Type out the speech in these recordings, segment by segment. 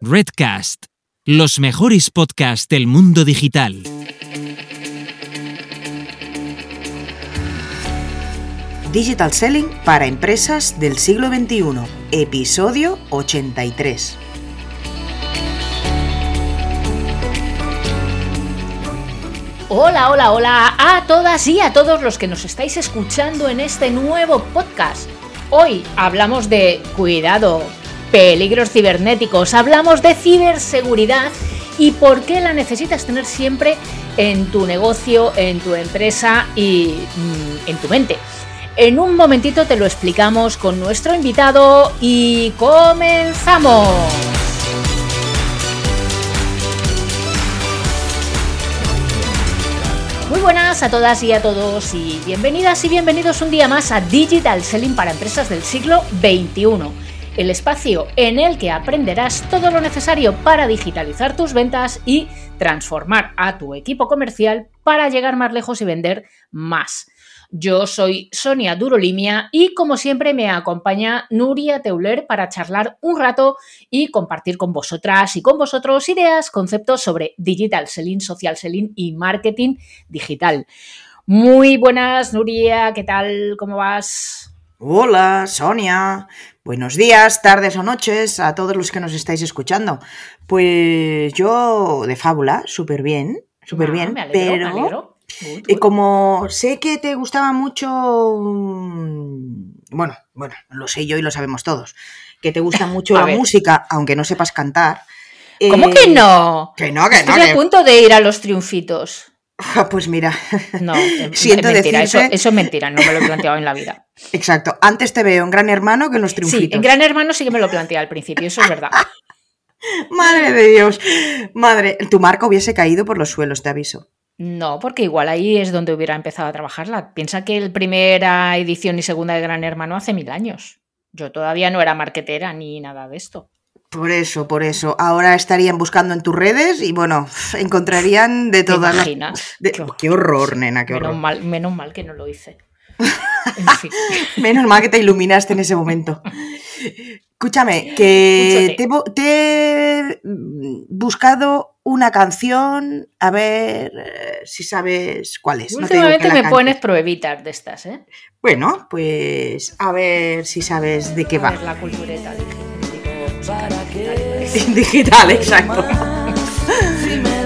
Redcast, los mejores podcasts del mundo digital. Digital Selling para empresas del siglo XXI, episodio 83. Hola, hola, hola a todas y a todos los que nos estáis escuchando en este nuevo podcast. Hoy hablamos de cuidado, peligros cibernéticos, hablamos de ciberseguridad y por qué la necesitas tener siempre en tu negocio, en tu empresa y mm, en tu mente. En un momentito te lo explicamos con nuestro invitado y comenzamos. Muy buenas a todas y a todos y bienvenidas y bienvenidos un día más a Digital Selling para empresas del siglo XXI, el espacio en el que aprenderás todo lo necesario para digitalizar tus ventas y transformar a tu equipo comercial para llegar más lejos y vender más. Yo soy Sonia Durolimia y como siempre me acompaña Nuria Teuler para charlar un rato y compartir con vosotras y con vosotros ideas, conceptos sobre digital selling, social selling y marketing digital. Muy buenas, Nuria, ¿qué tal? ¿Cómo vas? Hola, Sonia. Buenos días, tardes o noches a todos los que nos estáis escuchando. Pues yo de fábula, súper bien, súper Ah, bien, me alegro, me pero alegro. Y good. como sé que te gustaba mucho, mm, bueno, bueno, lo sé yo y lo sabemos todos, que te gusta mucho la ver. música, aunque no sepas cantar. ¿Cómo eh, que no? Que no, que no, Estoy a que- punto de ir a los triunfitos. Pues mira, No, es, Siento es mentira, eso, decirte- eso es mentira, no me lo he planteado en la vida. exacto, antes te veo en Gran Hermano que en los Sí, triunfitos. en Gran Hermano sí que me lo planteé al principio, eso es verdad. Madre de Dios, madre, tu marca hubiese caído por los suelos, te aviso. No, porque igual ahí es donde hubiera empezado a trabajarla. Piensa que el primera edición y segunda de Gran Hermano hace mil años. Yo todavía no era marquetera ni nada de esto. Por eso, por eso. Ahora estarían buscando en tus redes y bueno, encontrarían de ¿Te todas las... de- Qué horror. Qué horror, nena, qué Menos horror. mal, menos mal que no lo hice. En fin. Menos mal que te iluminaste en ese momento. Escúchame, que te, he bu- te he buscado una canción, a ver eh, si sabes cuál es. Últimamente me pones pruebitas de estas, ¿eh? Bueno, pues a ver si sabes de qué A va. ver, la cultureta, dije. Digital, exacto.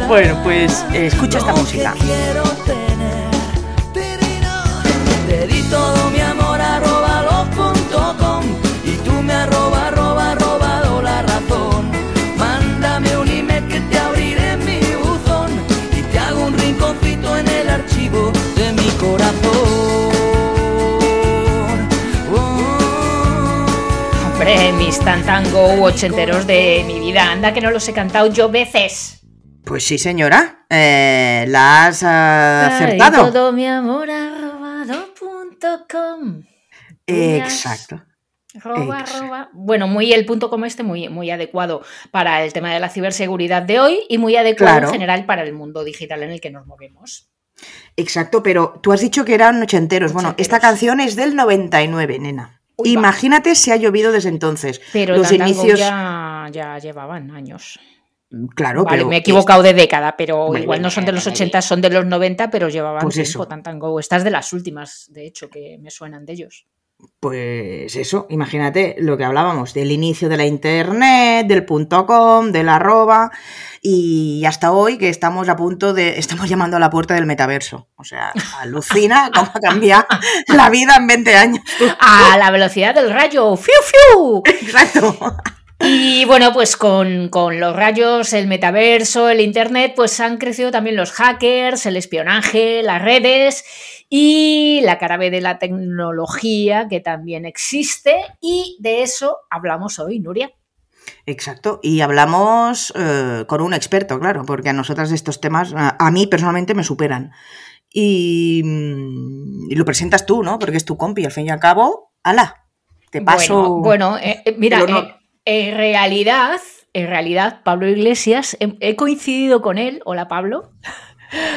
Bueno, pues eh, escucha esta música. Hombre, mis tantango ochenteros de mi vida. Anda que no los he cantado yo veces. Pues sí, señora. eh, la has Ay, acertado. todo mi amor arrobado com. Exacto. Bueno, muy el punto como este, muy, muy adecuado para el tema de la ciberseguridad de hoy y muy adecuado Claro. en general para el mundo digital en el que nos movemos. Exacto, pero tú has dicho que eran ochenteros. Bueno, esta Ochenteros. canción es del 99, nena. Uy, va. Imagínate si ha llovido desde entonces. Pero Los inicios. ya, ya llevaban años. Claro, vale, pero. me he equivocado de década, pero Vale, igual no son de los vale, 80, son de los 90, pero llevaban Pues tiempo eso. Tantango. Estas de las últimas, de hecho, que me suenan de ellos. Pues eso, imagínate lo que hablábamos del inicio de la internet, del punto com, del arroba y hasta hoy que estamos a punto de, estamos llamando a la puerta del metaverso. O sea, alucina cómo ha cambiado la vida en 20 años. A la velocidad del rayo. ¡Fiu, fiu! Exacto. Y bueno, pues con, con los rayos, el metaverso, el internet, pues han crecido también los hackers, el espionaje, las redes y la cara B de la tecnología que también existe. Y de eso hablamos hoy, Nuria. Exacto, y hablamos eh, con un experto, claro, porque a nosotras estos temas, a, a mí personalmente me superan. Y, mm, y lo presentas tú, ¿no? Porque es tu compi, al fin y al cabo, ala, te paso. Bueno, bueno, eh, eh, mira, eh, en realidad, en realidad, Pablo Iglesias, he, he coincidido con él. Hola, Pablo.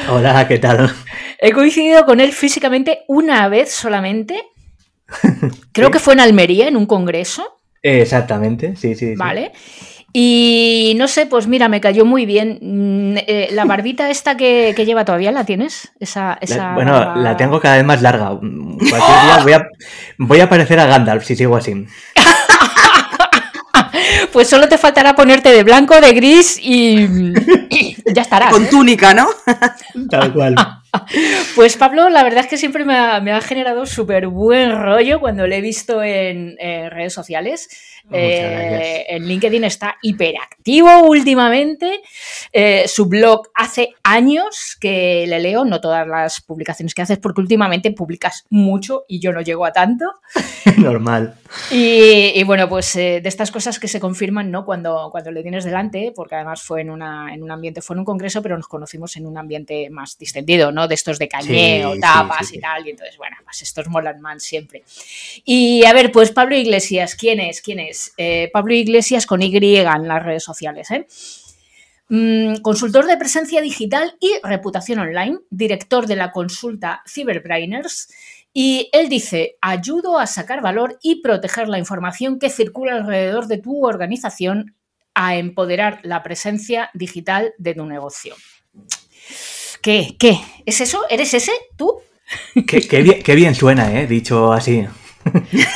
Hola, ¿qué tal? He coincidido con él físicamente una vez solamente. Creo Sí. que fue en Almería, en un congreso, Exactamente, sí, sí. sí. ¿vale? Y no sé, pues mira, me cayó muy bien. Mm, eh, la barbita esta que, que lleva todavía, ¿la tienes? Esa, esa La- bueno, barba- la tengo cada vez más larga. Cualquier día voy a, voy a parecer a Gandalf si sigo así. Pues solo te faltará ponerte de blanco, de gris y, y ya estarás. Con ¿eh? túnica, ¿no? Tal cual. Pues Pablo, la verdad es que siempre me ha, me ha generado súper buen rollo cuando le he visto en, eh, redes sociales. Eh, en LinkedIn está hiperactivo últimamente. Eh, su blog hace años que le leo, no todas las publicaciones que haces, porque últimamente publicas mucho y yo no llego a tanto. Normal. Y, y bueno, pues eh, de estas cosas que se confirman, ¿no? Cuando, cuando le tienes delante, porque además fue en, una, en un ambiente, fue en un congreso, pero nos conocimos en un ambiente más distendido, ¿no? De estos de cañeo, Sí, tapas sí, sí, y tal. Y entonces, bueno, pues estos molan más siempre. Y a ver, pues Pablo Iglesias, ¿quién es? ¿Quién es? Eh, Pablo Iglesias con Y en las redes sociales, ¿eh? Mm, consultor de presencia digital y reputación online, director de la consulta Cyberbrainers. Y él dice, ayudo a sacar valor y proteger la información que circula alrededor de tu organización a empoderar la presencia digital de tu negocio. ¿Qué? ¿Qué? ¿Es eso? ¿Eres ese? ¿Tú? Qué, qué bien, qué bien suena, ¿eh? Dicho así. Es-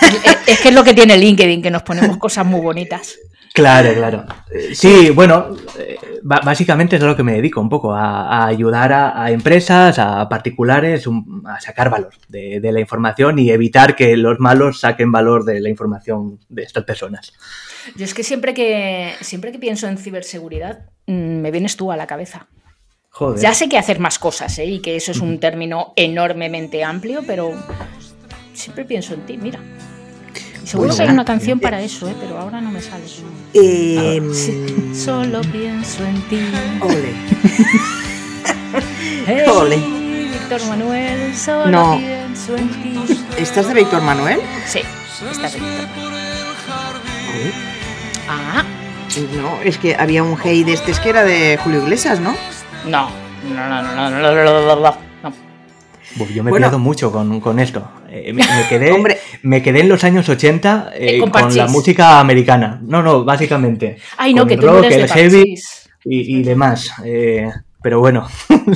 Es que es lo que tiene LinkedIn, que nos ponemos cosas muy bonitas. Claro, claro. Eh, Sí, bueno, eh, básicamente es a lo que me dedico un poco, a, a ayudar a, a empresas, a particulares, un- a sacar valor de, de la información y evitar que los malos saquen valor de la información de estas personas. Yo es que siempre que, siempre que pienso en ciberseguridad, mm, me vienes tú a la cabeza. Joder. Ya sé que hacer más cosas, ¿eh? Y que eso es un término enormemente amplio, pero siempre pienso en ti, mira. Y seguro Bueno, que hay una canción para eso, ¿eh? Pero ahora no me sale. Eh, Sí, solo pienso en ti. ole. Hey, Ole. Víctor Manuel, solo No. pienso en ti. ¿Estás de Víctor Manuel? Sí, está de Víctor Manuel. Ah, No, es que había un hey de este que era de Julio Iglesias, ¿no? No, no, no, no, no, no, no, no. no, Uf, yo me bueno. pierdo mucho con, con esto. Eh, eh, me, quedé, me quedé en los años 80 eh, con, la música americana. No, no, básicamente. Ay, no, con que tú rock, el heavy y, y demás. Eh, pero bueno.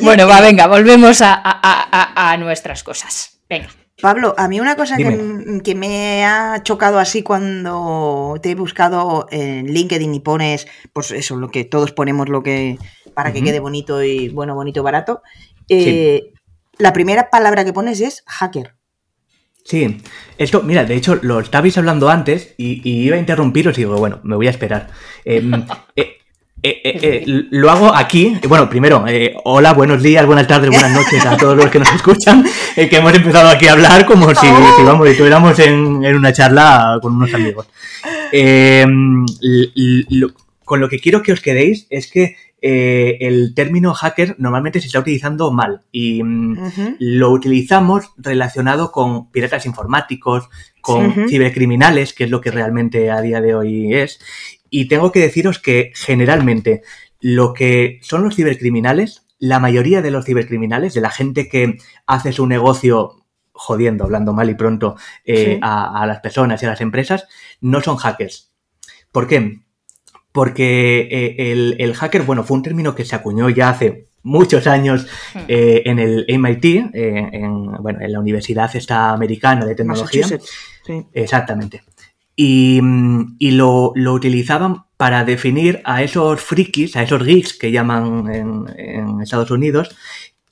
Bueno, va, venga, volvemos a, a, a nuestras cosas. Venga. Pablo, a mí una cosa que, me ha chocado así cuando te he buscado en LinkedIn y pones, pues eso, lo que todos ponemos lo que para que quede bonito y bueno, bonito y barato. eh, La primera palabra que pones es hacker. Sí, esto, mira, de hecho lo estabais hablando antes y, y iba a interrumpiros y digo, bueno, me voy a esperar. Em, eh, eh, eh, eh, lo hago aquí. Bueno, primero, hola, buenos días, buenas tardes, buenas noches a todos los que nos escuchan, que hemos empezado aquí a hablar como si, si, vamos, estuviéramos en, en una charla con unos amigos. Lo- con lo que quiero que os quedéis es que el término hacker normalmente se está utilizando mal y mm, lo utilizamos relacionado con piratas informáticos, con cibercriminales, que es lo que realmente a día de hoy es. Y tengo que deciros que generalmente lo que son los cibercriminales, la mayoría de los cibercriminales, de la gente que hace su negocio jodiendo, hablando mal y pronto eh, Sí. a, a las personas y a las empresas, no son hackers. ¿Por qué? Porque eh, el, el hacker, bueno, fue un término que se acuñó ya hace muchos años eh, en el MIT, en, bueno, en la Universidad esta americana de tecnología. Sí. Exactamente. Y, lo, lo utilizaban para definir a esos frikis, a esos geeks que llaman en, en Estados Unidos,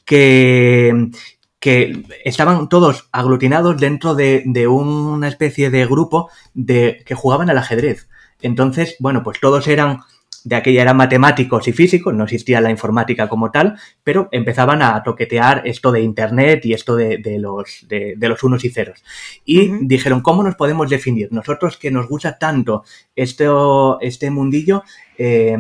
que, que estaban todos aglutinados dentro de, de una especie de grupo de, que jugaban al ajedrez. Entonces, bueno, pues todos eran de aquella eran matemáticos y físicos, no existía la informática como tal, pero empezaban a toquetear esto de Internet y esto de, de los, de, de los unos y ceros. Y dijeron, ¿cómo nos podemos definir? Nosotros que nos gusta tanto esto, este mundillo, eh,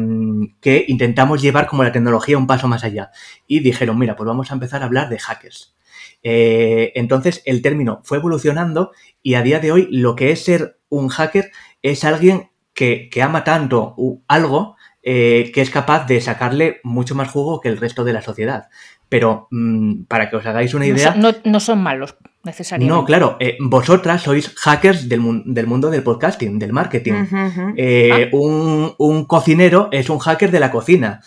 que intentamos llevar como la tecnología un paso más allá. Y dijeron, mira, pues vamos a empezar a hablar de hackers. Eh, entonces el término fue evolucionando y a día de hoy lo que es ser un hacker es alguien que, que ama tanto algo eh, que es capaz de sacarle mucho más jugo que el resto de la sociedad. Pero mm, para que os hagáis una idea, no- no son malos necesariamente. No, claro, eh, vosotras sois hackers del, mun- del mundo del podcasting, del marketing. Eh, un, un cocinero es un hacker de la cocina.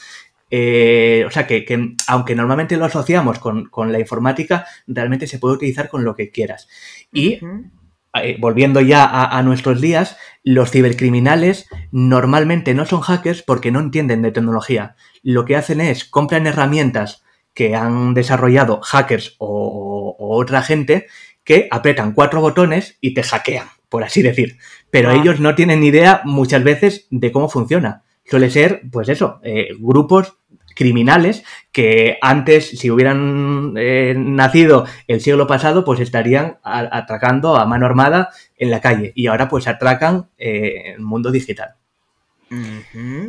Eh, o sea que, que aunque normalmente lo asociamos con, con la informática, realmente se puede utilizar con lo que quieras. Y. eh, volviendo ya a, a nuestros días, los cibercriminales normalmente no son hackers porque no entienden de tecnología. Lo que hacen es compran herramientas que han desarrollado hackers o, o otra gente que apretan cuatro botones y te hackean, por así decir. Pero Ah. ellos no tienen ni idea muchas veces de cómo funciona. Suele ser, pues eso, eh, grupos criminales que antes, si hubieran eh, nacido el siglo pasado, pues estarían a- atracando a mano armada en la calle y ahora pues atracan eh, el mundo digital.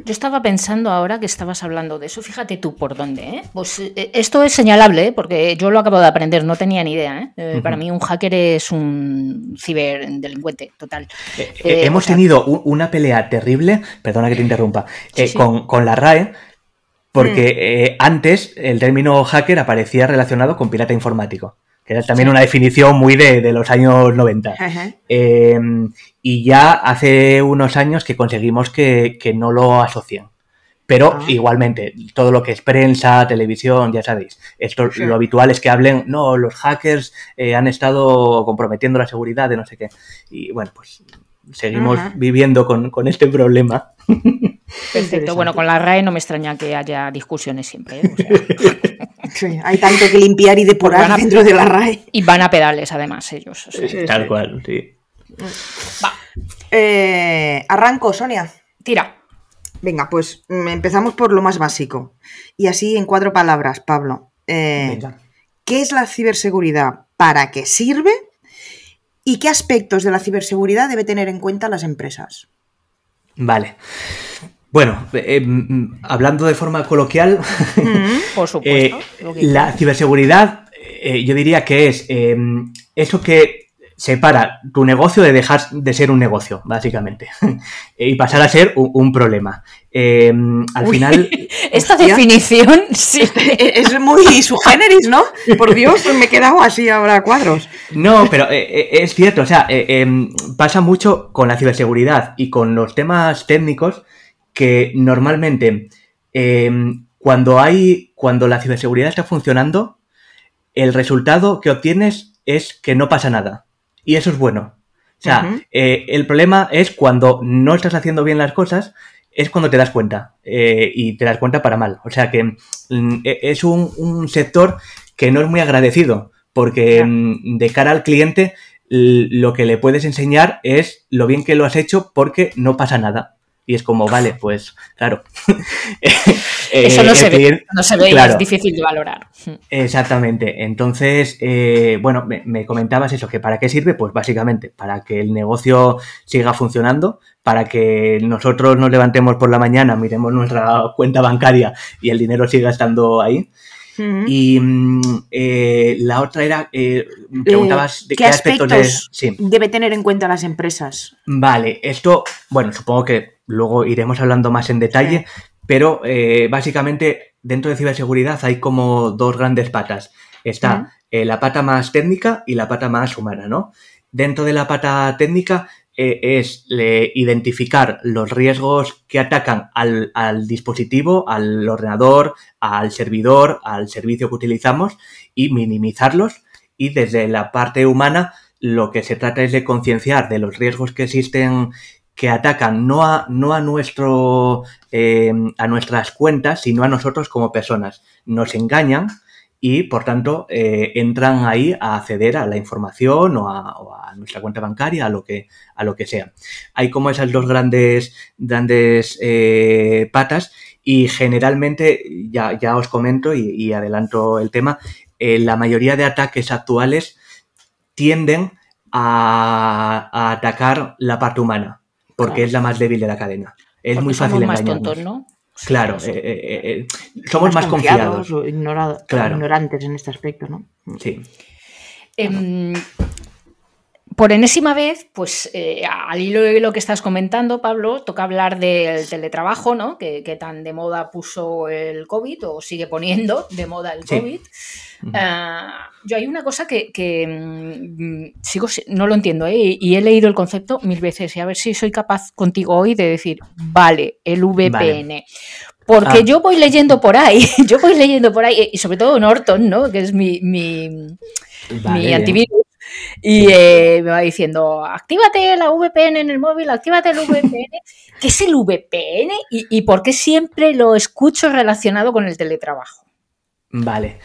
Yo estaba pensando ahora que estabas hablando de eso, fíjate tú por dónde, ¿eh? Pues eh, esto es señalable, ¿eh? porque yo lo acabo de aprender, no tenía ni idea, ¿eh? Eh. Para mí un hacker es un ciberdelincuente, total. Eh, Eh, eh, hemos o sea- tenido una pelea terrible, perdona que te interrumpa, Sí, sí. Con, con la RAE, porque eh, antes el término hacker aparecía relacionado con pirata informático, que era también Sí. una definición muy de, de los años 90. Ajá. Eh, y ya hace unos años que conseguimos que, que no lo asocien. Pero Ah. igualmente, todo lo que es prensa, televisión, ya sabéis, esto Sí. lo habitual es que hablen, no, los hackers eh, han estado comprometiendo la seguridad de no sé qué. Y bueno, pues seguimos Ajá. viviendo con, con este problema. Perfecto. Bueno, con la RAE no me extraña que haya discusiones siempre, ¿eh? O sea, Sí, hay tanto que limpiar y depurar a- dentro de la RAE. y van a pedales además ellos. o sea. Sí, Tal sí. cual, sí. Va, Eh, arranco, Sonia. tira. Venga, pues mm, empezamos por lo más básico. Y así en cuatro palabras, Pablo. Eh. ¿Qué es la ciberseguridad? ¿Para qué sirve? ¿Y qué aspectos de la ciberseguridad debe tener en cuenta las empresas? Vale. Bueno, eh, mm, hablando de forma coloquial, Por supuesto. Eh, que la ciberseguridad, eh, yo diría que es eh, eso que separa tu negocio de dejar de ser un negocio, básicamente, y pasar a ser un, un problema. Eh, al Uy, final, Esta Hostia. definición, sí. Es muy su generis, ¿no? Por Dios, me he quedado así ahora a cuadros. no, pero eh, eh, es cierto, o sea, eh, eh, pasa mucho con la ciberseguridad y con los temas técnicos que normalmente eh, cuando hay, cuando la ciberseguridad está funcionando, el resultado que obtienes es que no pasa nada. Y eso es bueno. O sea, eh, el problema es cuando no estás haciendo bien las cosas, es cuando te das cuenta. eh, y te das cuenta para mal. O sea que mm, e- es un, un sector que no es muy agradecido. Porque mm, de cara al cliente, lo que le puedes enseñar es lo bien que lo has hecho porque no pasa nada. Y es como, vale, pues claro. Eso Eh, no el se ve, no se ve y es difícil de valorar. Exactamente. Entonces, eh, bueno, me, me comentabas eso, que para qué sirve, pues básicamente para que el negocio siga funcionando, para que nosotros nos levantemos por la mañana, miremos nuestra cuenta bancaria y el dinero siga estando ahí. Y mm, eh, la otra era, eh, preguntabas de ¿Qué qué, aspectos de... aspectos Sí. debe tener en cuenta las empresas? Vale, esto, bueno, supongo que luego iremos hablando más en detalle, pero eh, básicamente dentro de ciberseguridad hay como dos grandes patas. Está eh, la pata más técnica y la pata más humana, ¿no? Dentro de la pata técnica eh, es identificar los riesgos que atacan al, al dispositivo, al ordenador, al servidor, al servicio que utilizamos y minimizarlos. Y desde la parte humana lo que se trata es de concienciar de los riesgos que existen que atacan no a, no a nuestro eh, a nuestras cuentas, sino a nosotros como personas. Nos engañan y por tanto eh, entran ahí a acceder a la información o a, nuestra cuenta bancaria, a lo que, a lo que sea. Hay como esas dos grandes, grandes eh, patas y generalmente, ya, ya os comento y, adelanto el tema, eh, la mayoría de ataques actuales tienden a atacar la parte humana, porque Claro. es la más débil de la cadena. Es Porque muy somos fácil más engañarnos. tontos, ¿no? Claro, Sí, eh, eh, eh, somos más, confiados. o ignorado- Claro. ignorantes en este aspecto, ¿no? Sí. Em, por enésima vez, pues eh, al hilo de lo que estás comentando, Pablo, toca hablar del teletrabajo, ¿no? Que, que tan de moda puso el COVID o sigue poniendo de moda el Sí. COVID. Ah, yo hay una cosa que, que, mm, sigo, si- no lo entiendo, ¿eh? y, he leído el concepto mil veces y a ver si soy capaz contigo hoy de decir, vale, el VPN. Porque Ah. yo voy leyendo por ahí, yo voy leyendo por ahí, y sobre todo Norton, ¿no? Que es mi, mi, antivirus. Y eh, me va diciendo, actívate la VPN en el móvil, actívate el VPN. ¿Qué es el VPN y, y por qué siempre lo escucho relacionado con el teletrabajo? Vale.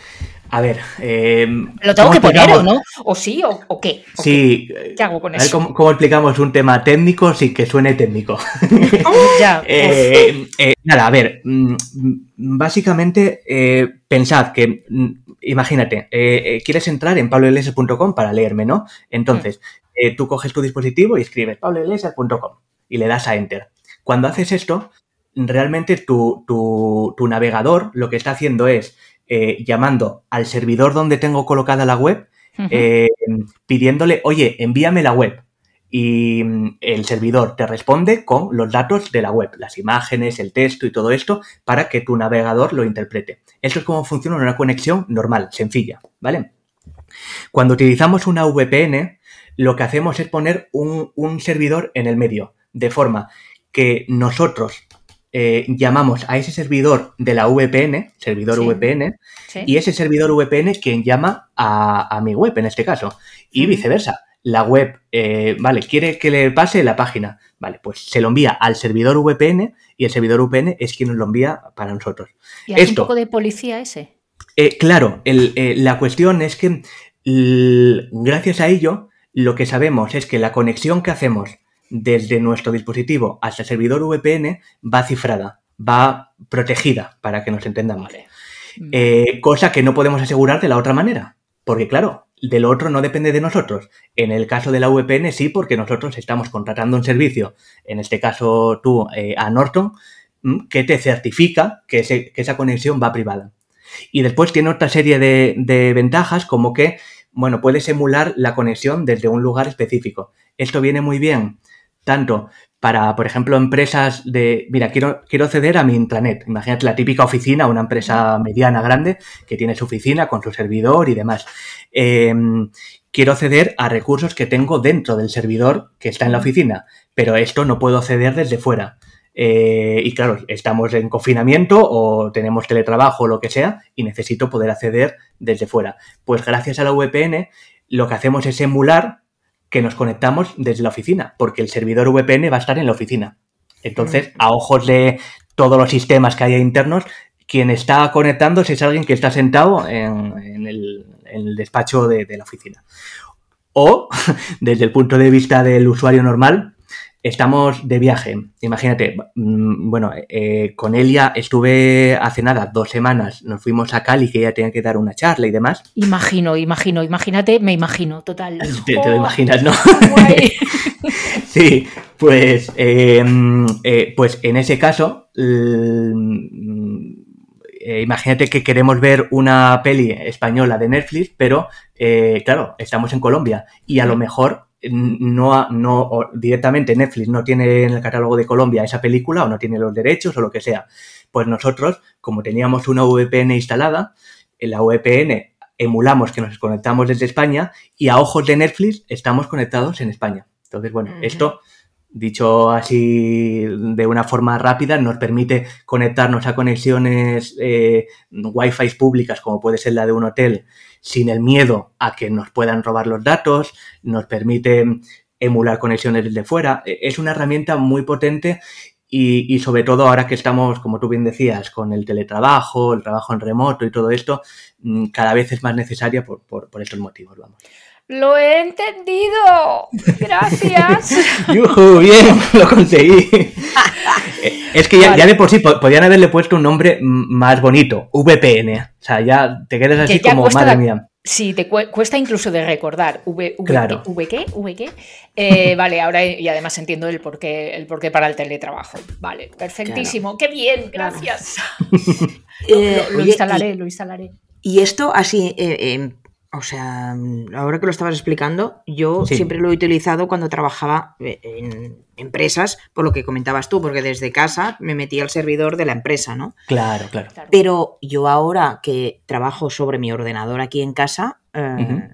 A ver. eh, ¿Lo tengo ¿cómo que poner o no? ¿O sí o, o qué? ¿O Sí. qué? ¿Qué hago con A ver eso? cómo, cómo explicamos un tema técnico sin que suene técnico. Ya, Eh, eh, nada, a ver, mm, básicamente eh, pensad que, mm, imagínate, eh, eh, quieres entrar en pabloiglesias.com para leerme, ¿no? Entonces, eh, tú coges tu dispositivo y escribes pabloiglesias.com y le das a Enter. Cuando haces esto, realmente tu, tu- tu navegador lo que está haciendo es eh, llamando al servidor donde tengo colocada la web pidiéndole, oye, envíame la web. Y mm, el servidor te responde con los datos de la web, las imágenes, el texto y todo esto, para que tu navegador lo interprete. Eso es como funciona una conexión normal, sencilla, ¿vale? Cuando utilizamos una VPN, lo que hacemos es poner un, un servidor en el medio, de forma que nosotros eh, llamamos a ese servidor de la VPN, servidor Sí. VPN, ¿Sí? y ese servidor VPN es quien llama a, a mi web en este caso. Y viceversa. La web, eh, vale, quiere que le pase la página. Vale, pues se lo envía al servidor VPN y el servidor VPN es quien nos lo envía para nosotros. ¿Y hace un esto. poco de policía ese? Eh, claro, el, eh, la cuestión es que gracias a ello lo que sabemos es que la conexión que hacemos desde nuestro dispositivo hasta el servidor VPN va cifrada, va protegida, para que nos entendamos. Vale. Cosa que no podemos asegurar de la otra manera. Porque claro, del otro no depende de nosotros. En el caso de la VPN sí, porque nosotros estamos contratando un servicio, en este caso tú, eh, a Norton, mm, que te certifica que, esa conexión va privada. Y después tiene otra serie de, de ventajas como que, bueno, puedes emular la conexión desde un lugar específico. Esto viene muy bien tanto para, por ejemplo, empresas de, mira, quiero, quiero acceder a mi intranet. Imagínate la típica oficina, una empresa mediana, grande, que tiene su oficina con su servidor y demás. Eh, quiero acceder a recursos que tengo dentro del servidor que está en la oficina, pero esto no puedo acceder desde fuera. Eh, y claro, estamos en confinamiento o tenemos teletrabajo o lo que sea y necesito poder acceder desde fuera. Pues gracias a la VPN lo que hacemos es emular que nos conectamos desde la oficina, porque el servidor VPN va a estar en la oficina. Entonces, a ojos de todos los sistemas que haya internos, quien está conectándose es alguien que está sentado en, en el, en el despacho de, de la oficina. O, desde el punto de vista del usuario normal, estamos de viaje. Imagínate, mm, bueno, eh, con Elia estuve hace nada, dos semanas, nos fuimos a Cali, que ella tenía que dar una charla y demás. Imagino, imagino, imagínate, me imagino, total. Te, te lo Oh, imaginas, ¿no? guay. Sí, pues, eh, eh, pues en ese caso, imagínate que queremos ver una peli española de Netflix, pero claro, estamos en Colombia y a lo mejor no, no directamente Netflix no tiene en el catálogo de Colombia esa película o no tiene los derechos o lo que sea. Pues nosotros, como teníamos una VPN instalada, en la VPN emulamos que nos conectamos desde España y a ojos de Netflix estamos conectados en España. Entonces, bueno, esto, dicho así de una forma rápida, nos permite conectarnos a conexiones eh, Wi-Fi públicas, como puede ser la de un hotel, sin el miedo a que nos puedan robar los datos, nos permite emular conexiones desde fuera. E- Es una herramienta muy potente y, y sobre todo ahora que estamos, como tú bien decías, con el teletrabajo, el trabajo en remoto y todo esto, mm, cada vez es más necesaria por, por, por estos motivos, vamos. Lo he entendido. Gracias. ¡Yujú! Bien, lo conseguí. Eh, es que ya, Vale. ya de por sí po- podían haberle puesto un nombre más bonito, VPN. O sea, ya te quedas así Que ya como, madre la- mía. Sí, te cue- cuesta incluso de recordar. V, v, Claro. ¿V qué? ¿V qué? Eh, vale, ahora y además entiendo el porqué, el porqué para el teletrabajo. Vale, perfectísimo. ¡Qué bien! Gracias. Eh, lo, lo oye, instalaré, lo instalaré. Y, y esto así, eh, eh, O sea, mm, ahora que lo estabas explicando, yo Sí. siempre lo he utilizado cuando trabajaba eh, en empresas, por lo que comentabas tú, porque desde casa me metía al servidor de la empresa, ¿no? Claro, claro. Claro. Pero yo ahora que trabajo sobre mi ordenador aquí en casa, eh,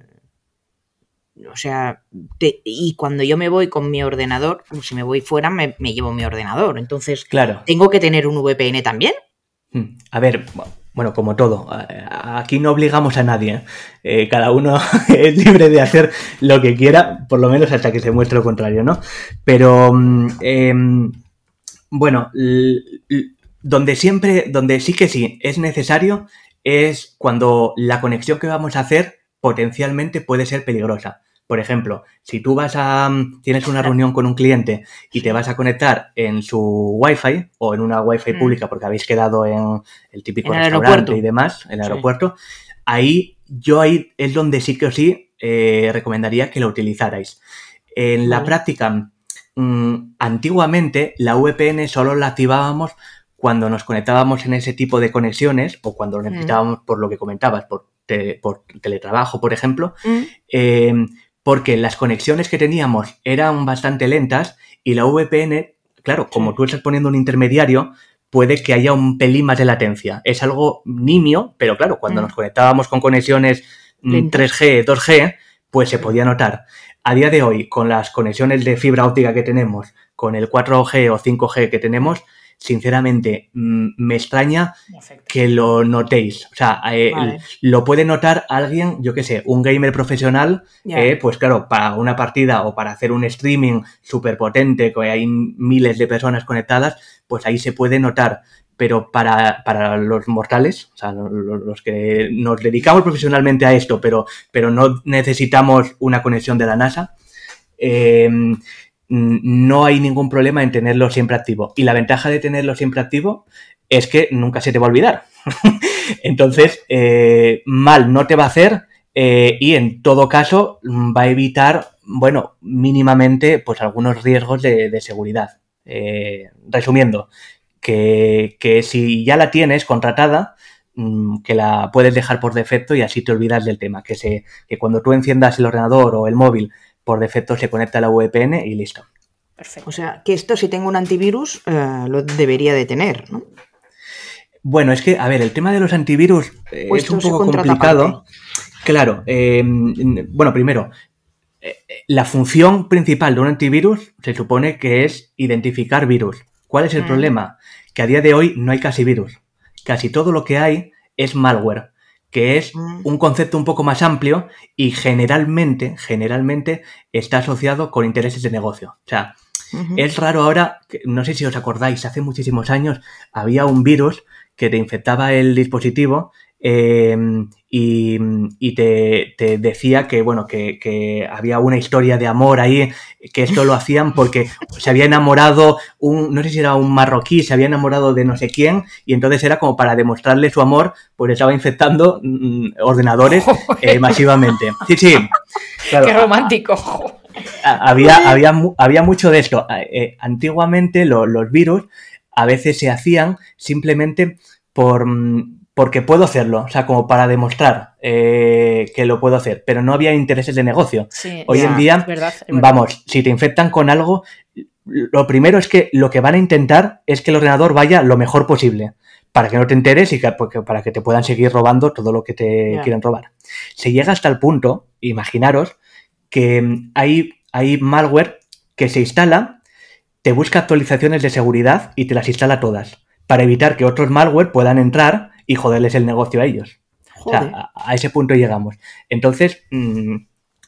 o sea, te- y cuando yo me voy con mi ordenador, si me voy fuera, me, me llevo mi ordenador. Entonces, Claro. ¿tengo que tener un VPN también? Mm, A ver, bueno, como todo, a- aquí no obligamos a nadie. ¿eh? Eh, cada uno es libre de hacer lo que quiera, por lo menos hasta que se muestre lo contrario, ¿no? Pero, mm, em, bueno, donde siempre, donde sí que sí es necesario es cuando la conexión que vamos a hacer potencialmente puede ser peligrosa. Por ejemplo, si tú vas a mm, tienes una reunión con un cliente y te vas a conectar en su Wi-Fi o en una Wi-Fi Mm. pública porque habéis quedado en el típico En el restaurante aeropuerto. y demás, en el Sí. aeropuerto, ahí yo ahí es donde sí que os sí eh, recomendaría que lo utilizarais. En la práctica, mm, antiguamente la VPN solo la activábamos cuando nos conectábamos en ese tipo de conexiones o cuando lo Mm. necesitábamos por lo que comentabas, por, te- por teletrabajo, por ejemplo, Mm, eh, porque las conexiones que teníamos eran bastante lentas y la VPN, claro, como tú estás poniendo un intermediario, puede que haya un pelín más de latencia. Es algo nimio, pero claro, cuando Mm. nos conectábamos con conexiones mm, Lentas. 3G, 2G, pues se podía notar. A día de hoy, con las conexiones de fibra óptica que tenemos, con el 4G o 5G que tenemos, sinceramente, mm, me extraña Perfecto. que lo notéis. O sea, eh, Vale. lo puede notar alguien, yo qué sé, un gamer profesional, Ya. eh, pues claro, para una partida o para hacer un streaming súper potente, que hay miles de personas conectadas, pues ahí se puede notar. Pero para, para los mortales, o sea, lo- lo- los que nos dedicamos profesionalmente a esto, pero, pero no necesitamos una conexión de la NASA, eh, no hay ningún problema en tenerlo siempre activo. Y la ventaja de tenerlo siempre activo es que nunca se te va a olvidar. Entonces, eh, mal no te va a hacer eh, y en todo caso va a evitar, bueno, mínimamente, pues algunos riesgos de, de seguridad. Eh, resumiendo, que, que si ya la tienes contratada, mm, que la puedes dejar por defecto y así te olvidas del tema. Que, se, que cuando tú enciendas el ordenador o el móvil, por defecto se conecta a la VPN y listo. Perfecto. O sea, que esto si tengo un antivirus eh, lo debería de tener, ¿no? Bueno, es que, a ver, el tema de los antivirus eh, Pues es un poco complicado. Claro, eh, bueno, primero, eh, la función principal de un antivirus se supone que es identificar virus. ¿Cuál es el Mm. problema? Que a día de hoy no hay casi virus. Casi todo lo que hay es malware, que es un concepto un poco más amplio y generalmente, generalmente está asociado con intereses de negocio. O sea, es raro ahora, no sé si os acordáis, hace muchísimos años había un virus que te infectaba el dispositivo eh, y, y te, te decía que, bueno, que, que había una historia de amor ahí, que esto lo hacían porque se había enamorado un, no sé si era un marroquí, se había enamorado de no sé quién, y entonces era como para demostrarle su amor, pues estaba infectando mm, ordenadores eh, masivamente. Sí, sí. Claro, Qué romántico. había, había, había mucho de esto. Eh, antiguamente lo- los virus a veces se hacían simplemente por, mm, porque puedo hacerlo, o sea, como para demostrar eh, que lo puedo hacer, pero no había intereses de negocio. Sí, Hoy Ya, en día, es verdad, es verdad. vamos, si te infectan con algo, lo primero es que lo que van a intentar es que el ordenador vaya lo mejor posible, para que no te enteres y que, porque- para que te puedan seguir robando todo lo que te Ya. quieren robar. Se llega hasta el punto, imaginaros, que hay, hay malware que se instala, te busca actualizaciones de seguridad y te las instala todas, para evitar que otros malware puedan entrar y joderles el negocio a ellos. O sea, a, a ese punto llegamos. Entonces, mm,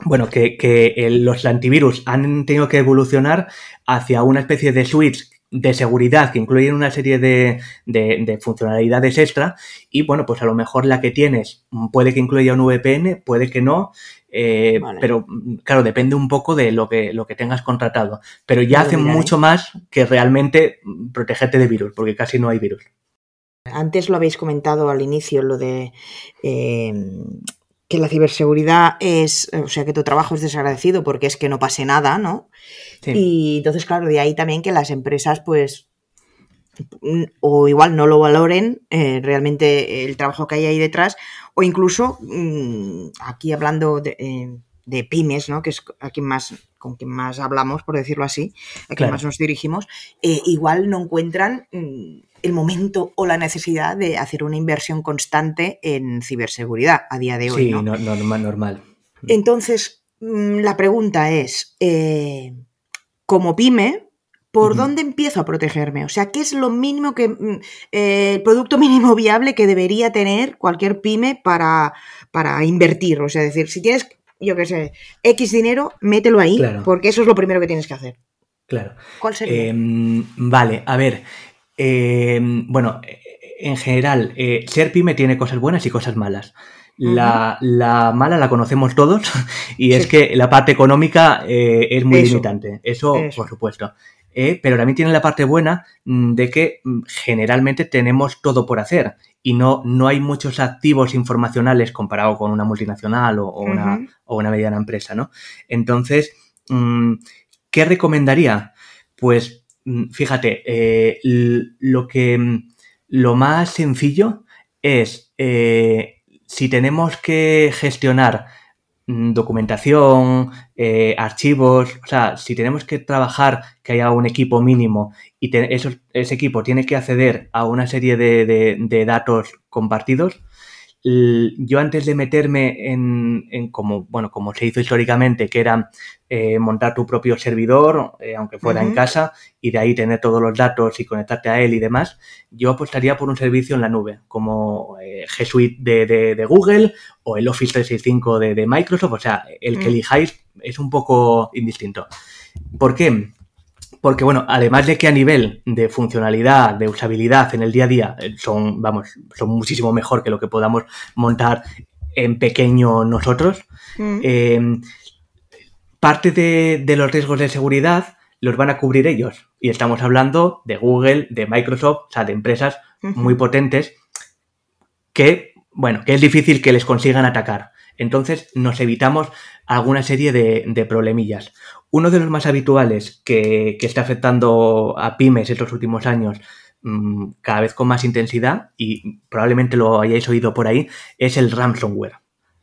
bueno, que, que el- los antivirus han tenido que evolucionar hacia una especie de suites de seguridad que incluyen una serie de, de- de funcionalidades extra y bueno, pues a lo mejor la que tienes puede que incluya un VPN, puede que no, eh, Vale. pero mm, claro, depende un poco de lo que, lo que tengas contratado. Pero ya hacen mucho más que realmente mm, protegerte de virus, porque casi no hay virus. Antes lo habéis comentado al inicio, lo de eh, que la ciberseguridad es, o sea, que tu trabajo es desagradecido porque es que no pase nada, ¿no? Sí. Y entonces, claro, de ahí también que las empresas, pues, o igual no lo valoren eh, realmente el trabajo que hay ahí detrás, o incluso mm, aquí hablando de, eh, de pymes, ¿no? que es a quien más, con quien más hablamos, por decirlo así, a quien Claro. más nos dirigimos, eh, igual no encuentran mm, el momento o la necesidad de hacer una inversión constante en ciberseguridad a día de hoy. Sí, ¿no? no- normal, normal. Entonces, mm, la pregunta es, eh, como pyme, ¿por dónde empiezo a protegerme? O sea, ¿qué es lo mínimo que, mm, eh, el producto mínimo viable que debería tener cualquier pyme para, para invertir? O sea, es decir, si tienes, yo qué sé, X dinero, mételo ahí, Claro. porque eso es lo primero que tienes que hacer. Claro. ¿Cuál sería? Em, vale, a ver. Em, bueno, eh, en general, eh, ser pyme tiene cosas buenas y cosas malas. La, la mala la conocemos todos y es que la parte económica eh, es muy Eso. limitante. Eso, Eso. por supuesto. Eh, pero también tiene la parte buena mm, de que mm, generalmente tenemos todo por hacer y no, no hay muchos activos informacionales comparado con una multinacional o, o una, o una mediana empresa, ¿no? Entonces, mm, ¿qué recomendaría? Pues fíjate, eh, lo que mm, lo más sencillo es eh, si tenemos que gestionar mm, documentación, eh, archivos, o sea, si tenemos que trabajar que haya un equipo mínimo y ese equipo tiene que acceder a una serie de, datos compartidos, yo antes de meterme en, en como, bueno, como se hizo históricamente, que era eh, montar tu propio servidor, eh, aunque fuera en casa, y de ahí tener todos los datos y conectarte a él y demás, yo apostaría por un servicio en la nube, como eh, G Suite de, de- de Google o el Office 365 de, de Microsoft, o sea, el que Mm. elijáis es un poco indistinto. ¿Por qué? Porque, bueno, además de que a nivel de funcionalidad, de usabilidad en el día a día, eh, son, vamos, son muchísimo mejor que lo que podamos montar en pequeño nosotros, Mm. eh, parte de, de los riesgos de seguridad los van a cubrir ellos. Y estamos hablando de Google, de Microsoft, o sea, de empresas muy potentes que, bueno, que es difícil que les consigan atacar. Entonces nos evitamos alguna serie de, de problemillas. Uno de los más habituales que, que está afectando a pymes estos últimos años mm, cada vez con más intensidad, y probablemente lo hayáis oído por ahí, es el ransomware.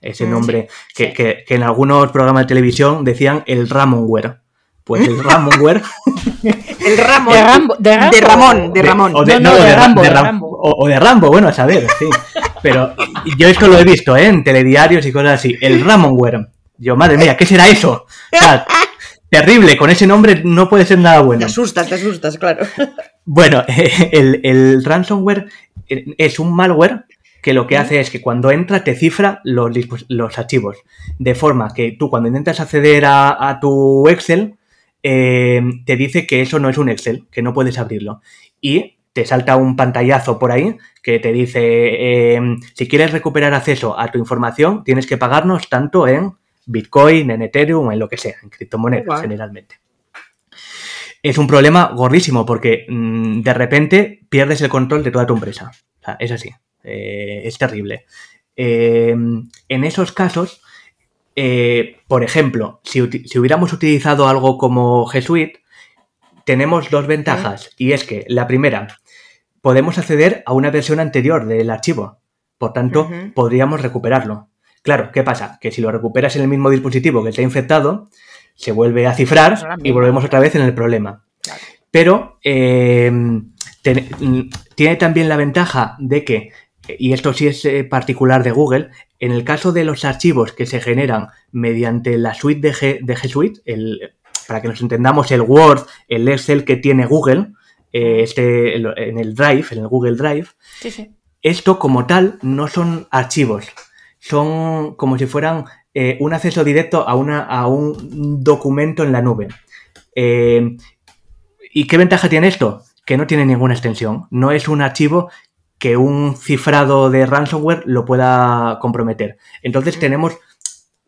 Ese Mm, nombre que, sí. que- que en algunos programas de televisión decían el Ramonware. Pues el Ramonware El Ramón. De Rambo- de Rambo. De Ramón, de Ramón. o de, No, no, no, de de, Ra- Rambo, de de Ra- Rambo. O, o de Rambo, bueno, a saber, sí. Pero yo esto lo he visto, ¿eh? En telediarios y cosas así. El Ramonware. Yo, madre mía, ¿qué será eso? O sea, terrible, con ese nombre no puede ser nada Te bueno. asustas, te asustas, claro. Bueno, el, el ransomware es un malware que lo que hace es que cuando entra te cifra los, archivos. De forma que tú cuando intentas acceder a, a tu Excel, eh, te dice que eso no es un Excel, que no puedes abrirlo. Y te salta un pantallazo por ahí que te dice, eh, si quieres recuperar acceso a tu información, tienes que pagarnos tanto en Bitcoin, en Ethereum, en lo que sea, en criptomonedas generalmente. Es un problema gordísimo porque mm, de repente pierdes el control de toda tu empresa. O sea, es así. Eh, es terrible. Eh, en esos casos, por ejemplo, si, si hubiéramos utilizado algo como G Suite, tenemos dos ventajas. Y es que la primera, podemos acceder a una versión anterior del archivo. Por tanto, podríamos recuperarlo. Claro, ¿qué pasa? Que si lo recuperas en el mismo dispositivo que está infectado, se vuelve a cifrar y volvemos otra vez en el problema. Claro. Pero eh, tiene también la ventaja de que, y esto sí es eh, particular de Google, en el caso de los archivos que se generan mediante la suite de G, de G Suite, el- para que nos entendamos, el Word, el Excel que tiene Google, eh, este, el- en el Drive, en el Google Drive, Sí, sí. esto como tal no son archivos, son como si fueran eh, un acceso directo a, una, a un documento en la nube. Eh, ¿Y qué ventaja tiene esto? Que no tiene ninguna extensión. No es un archivo que un cifrado de ransomware lo pueda comprometer. Entonces tenemos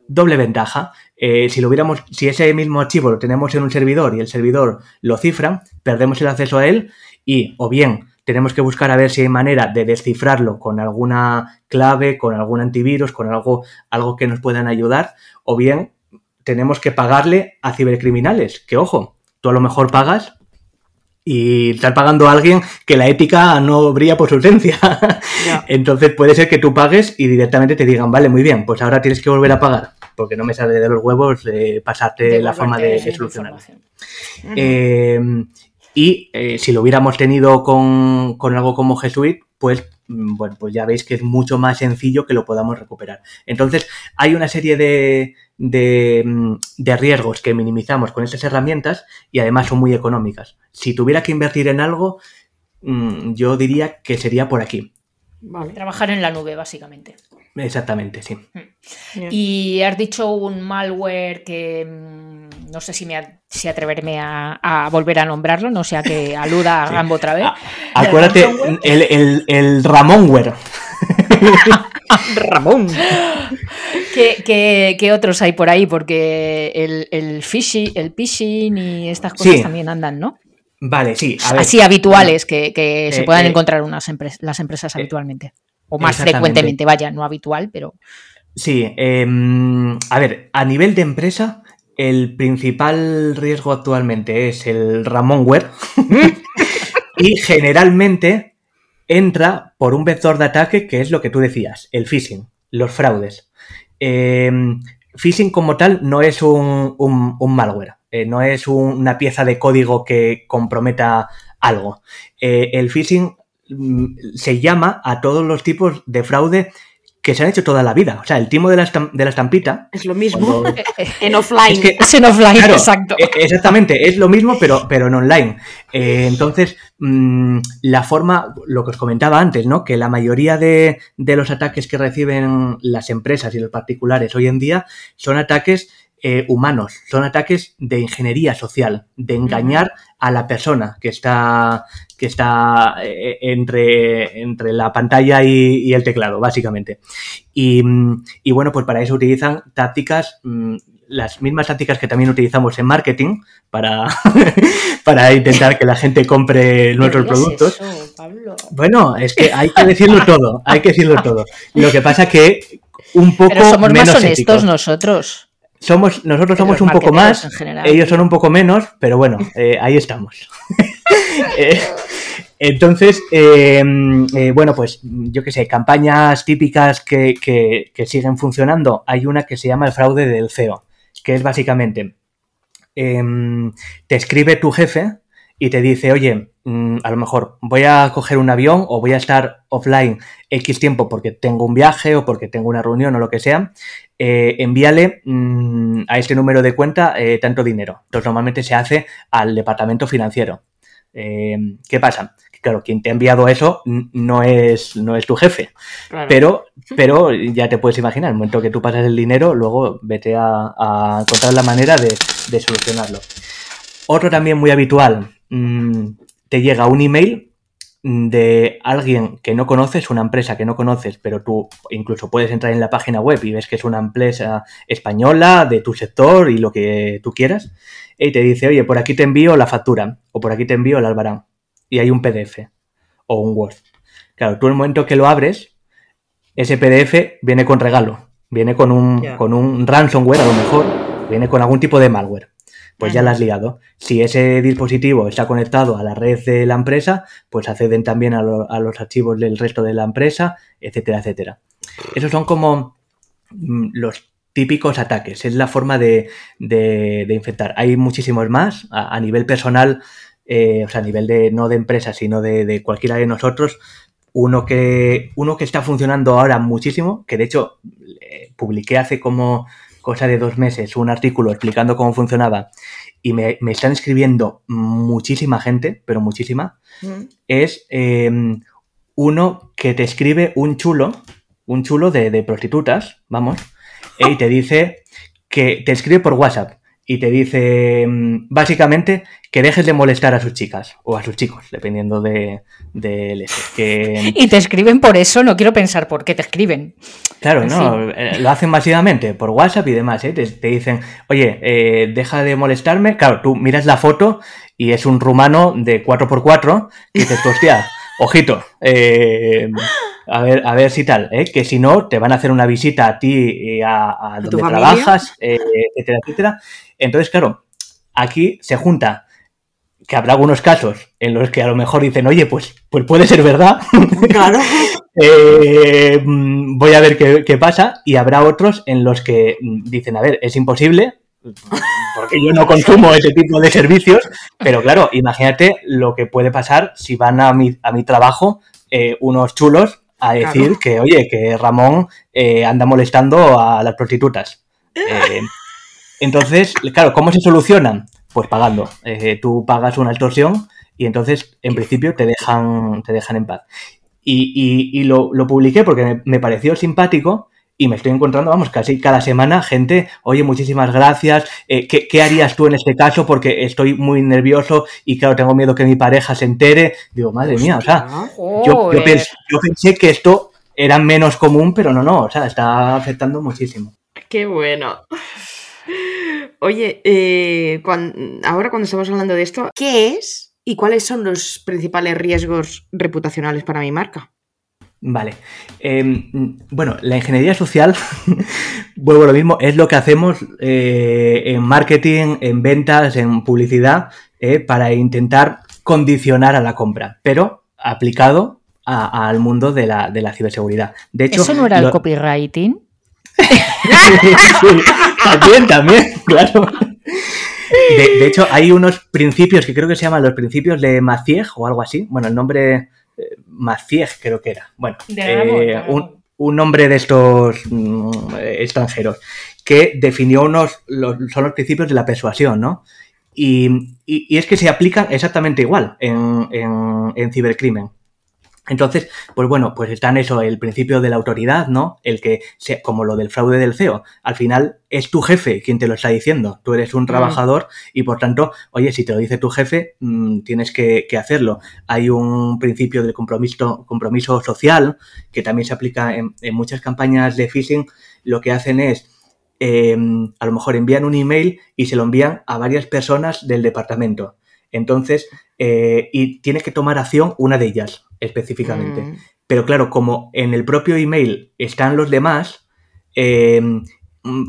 doble ventaja. Eh, si lo hubiéramos, si ese mismo archivo lo tenemos en un servidor y el servidor lo cifra, perdemos el acceso a él y o bien tenemos que buscar a ver si hay manera de descifrarlo con alguna clave, con algún antivirus, con algo, algo que nos puedan ayudar, o bien tenemos que pagarle a cibercriminales, que ojo, tú a lo mejor pagas y estás pagando a alguien que la ética no brilla por su ausencia. Entonces puede ser que tú pagues y directamente te digan, vale, muy bien, pues ahora tienes que volver a pagar, porque no me sale de los huevos eh, pasarte la forma de, de solucionarlo. Eh, y eh, si lo hubiéramos tenido con, con algo como G Suite, pues mm, bueno, pues ya veis que es mucho más sencillo que lo podamos recuperar. Entonces, hay una serie de, de, mm, de riesgos que minimizamos con estas herramientas y además son muy económicas. Si tuviera que invertir en algo, mm, yo diría que sería por aquí. Vale. Trabajar en la nube, básicamente. Exactamente, sí. Bien. Y has dicho un malware que mm, no sé si, me a- si atreverme a, a volver a nombrarlo, no sea que aluda a Sí. Rambo otra vez. Acuérdate, el, el, el Ramonware. Ramón. ¿Qué, qué, qué otros hay por ahí? Porque el, el el phishing y estas cosas Sí. también andan, ¿no? Vale, sí. a ver. Así habituales que, que se Eh, puedan eh, encontrar unas las empresas eh, habitualmente. O más frecuentemente, vaya, no habitual, pero Sí, em, a ver, a nivel de empresa, el principal riesgo actualmente es el Ramonware y generalmente entra por un vector de ataque que es lo que tú decías, el phishing, los fraudes. Em, phishing como tal no es un, un- malware, eh, no es un- una pieza de código que comprometa algo. Eh, el phishing mm, se llama a todos los tipos de fraude que se han hecho toda la vida. O sea, el timo de la, de la estampita. Es lo mismo. cuando- En offline. Es que- es en offline, Claro, exacto. e- exactamente, es lo mismo, pero, pero en online. Eh, entonces, mm, la forma, lo que os comentaba antes, ¿no? Que la mayoría de, de los ataques que reciben las empresas y los particulares hoy en día son ataques eh, humanos, son ataques de ingeniería social, de engañar a la persona que está, que está eh, entre, entre la pantalla y, y el teclado, básicamente. Y, y bueno, pues para eso utilizan tácticas, mm, las mismas tácticas que también utilizamos en marketing para, para intentar que la gente compre nuestros productos. eso, Pablo. Bueno, es que hay que decirlo todo, hay que decirlo todo. Lo que pasa que un poco Pero somos menos más honestos éticos. nosotros. Somos, nosotros somos un poco más, general. ellos son un poco menos, pero bueno, eh, ahí estamos. Eh, entonces, eh, bueno, pues yo qué sé, campañas típicas que, que- que siguen funcionando. Hay una que se llama el fraude del CEO, que es básicamente, em, te escribe tu jefe y te dice, oye, mm, a lo mejor voy a coger un avión o voy a estar offline X tiempo porque tengo un viaje o porque tengo una reunión o lo que sea, eh, envíale mm, a este número de cuenta eh, tanto dinero. Entonces normalmente se hace al departamento financiero. Eh, ¿Qué pasa? Que, Claro, quien te ha enviado eso no es, no es tu jefe, Claro. pero, pero ya te puedes imaginar, el momento que tú pasas el dinero, luego vete a, a encontrar la manera de, de solucionarlo. Otro también muy habitual, mm, te llega un email de alguien que no conoces, una empresa que no conoces, pero tú incluso puedes entrar en la página web y ves que es una empresa española de tu sector y lo que tú quieras, y te dice, oye, por aquí te envío la factura o por aquí te envío el albarán y hay un PDF o un Word. Claro, tú en el momento que lo abres, ese PDF viene con regalo, viene con un, con un ransomware a lo mejor, viene con algún tipo de malware. Pues ya la has liado. Si ese dispositivo está conectado a la red de la empresa, pues acceden también a, lo- a los archivos del resto de la empresa, etcétera, etcétera. Esos son como mm, los típicos ataques, es la forma de, de- de infectar. Hay muchísimos más a, a nivel personal, eh, o sea, a nivel de no de empresa, sino de, de cualquiera de nosotros. Uno que, uno que está funcionando ahora muchísimo, que de hecho eh, publiqué hace como cosa de dos meses un artículo explicando cómo funcionaba y me, me están escribiendo muchísima gente, pero muchísima, Mm. es eh, uno que te escribe un chulo, un chulo de, de prostitutas, vamos, y te dice que te escribe por WhatsApp y te dice mm, básicamente que dejes de molestar a sus chicas o a sus chicos, dependiendo de, del ese. Que, Y te escriben por eso, no quiero pensar por qué te escriben. Claro, En ¿no? Eh, Lo hacen masivamente por WhatsApp y demás, ¿eh? Te, te dicen, oye, eh, deja de molestarme. Claro, tú miras la foto y es un rumano de 4x4 y dices, hostia, ojito, eh, a, ver, a ver si tal, ¿eh? Que si no, te van a hacer una visita a ti y a, a donde trabajas, eh, etcétera, etcétera. Entonces, claro, aquí se junta que habrá algunos casos en los que a lo mejor dicen, oye, pues, pues puede ser verdad. Claro. Eh, mm, voy a ver qué, qué pasa. Y habrá otros en los que mm, dicen, a ver, es imposible, porque yo no consumo ese tipo de servicios, pero claro, imagínate lo que puede pasar si van a mi, a mi trabajo eh, unos chulos a decir Claro. que, oye, que Ramón eh, anda molestando a las prostitutas. Eh, entonces, claro, ¿cómo se solucionan? Pues pagando. Eh, tú pagas una extorsión y entonces, en principio, te dejan, te dejan en paz. Y, y- y lo, lo publiqué porque me, me pareció simpático y me estoy encontrando, vamos, casi cada semana gente, oye, muchísimas gracias, eh, ¿qué, qué harías tú en este caso? Porque estoy muy nervioso y claro, tengo miedo que mi pareja se entere. Digo, madre mía, o sea, yo, pensé que esto era menos común, pero no, no, o sea, está afectando muchísimo. Qué bueno. Oye, eh, ahora cuando estamos hablando de esto, ¿qué es y cuáles son los principales riesgos reputacionales para mi marca? Vale. Eh, bueno, la ingeniería social, vuelvo a lo mismo, es lo que hacemos eh, en marketing, en ventas, en publicidad, eh, para intentar condicionar a la compra, pero aplicado al mundo de la, de la ciberseguridad. De hecho, ¿Eso no era el copywriting? Sí, también, también, claro. De, de hecho, hay unos principios que creo que se llaman los principios de Maciej o algo así. Bueno, el nombre Maciej creo que era. Bueno, eh, un, un nombre de estos mm, extranjeros que definió unos, los, son los principios de la persuasión, ¿no? Y, y- y es que se aplican exactamente igual en, en- en cibercrimen. Entonces, pues bueno, pues están eso, el principio de la autoridad, ¿no? El que, se- como lo del fraude del CEO, al final es tu jefe quien te lo está diciendo. Tú eres un trabajador y por tanto, oye, si te lo dice tu jefe, mm, tienes que, que hacerlo. Hay un principio del compromiso, compromiso social que también se aplica en, en muchas campañas de phishing. Lo que hacen es, eh, a lo mejor envían un email y se lo envían a varias personas del departamento. Entonces, eh, y tiene que tomar acción una de ellas específicamente. Mm, Pero claro, como en el propio email están los demás, eh, mm,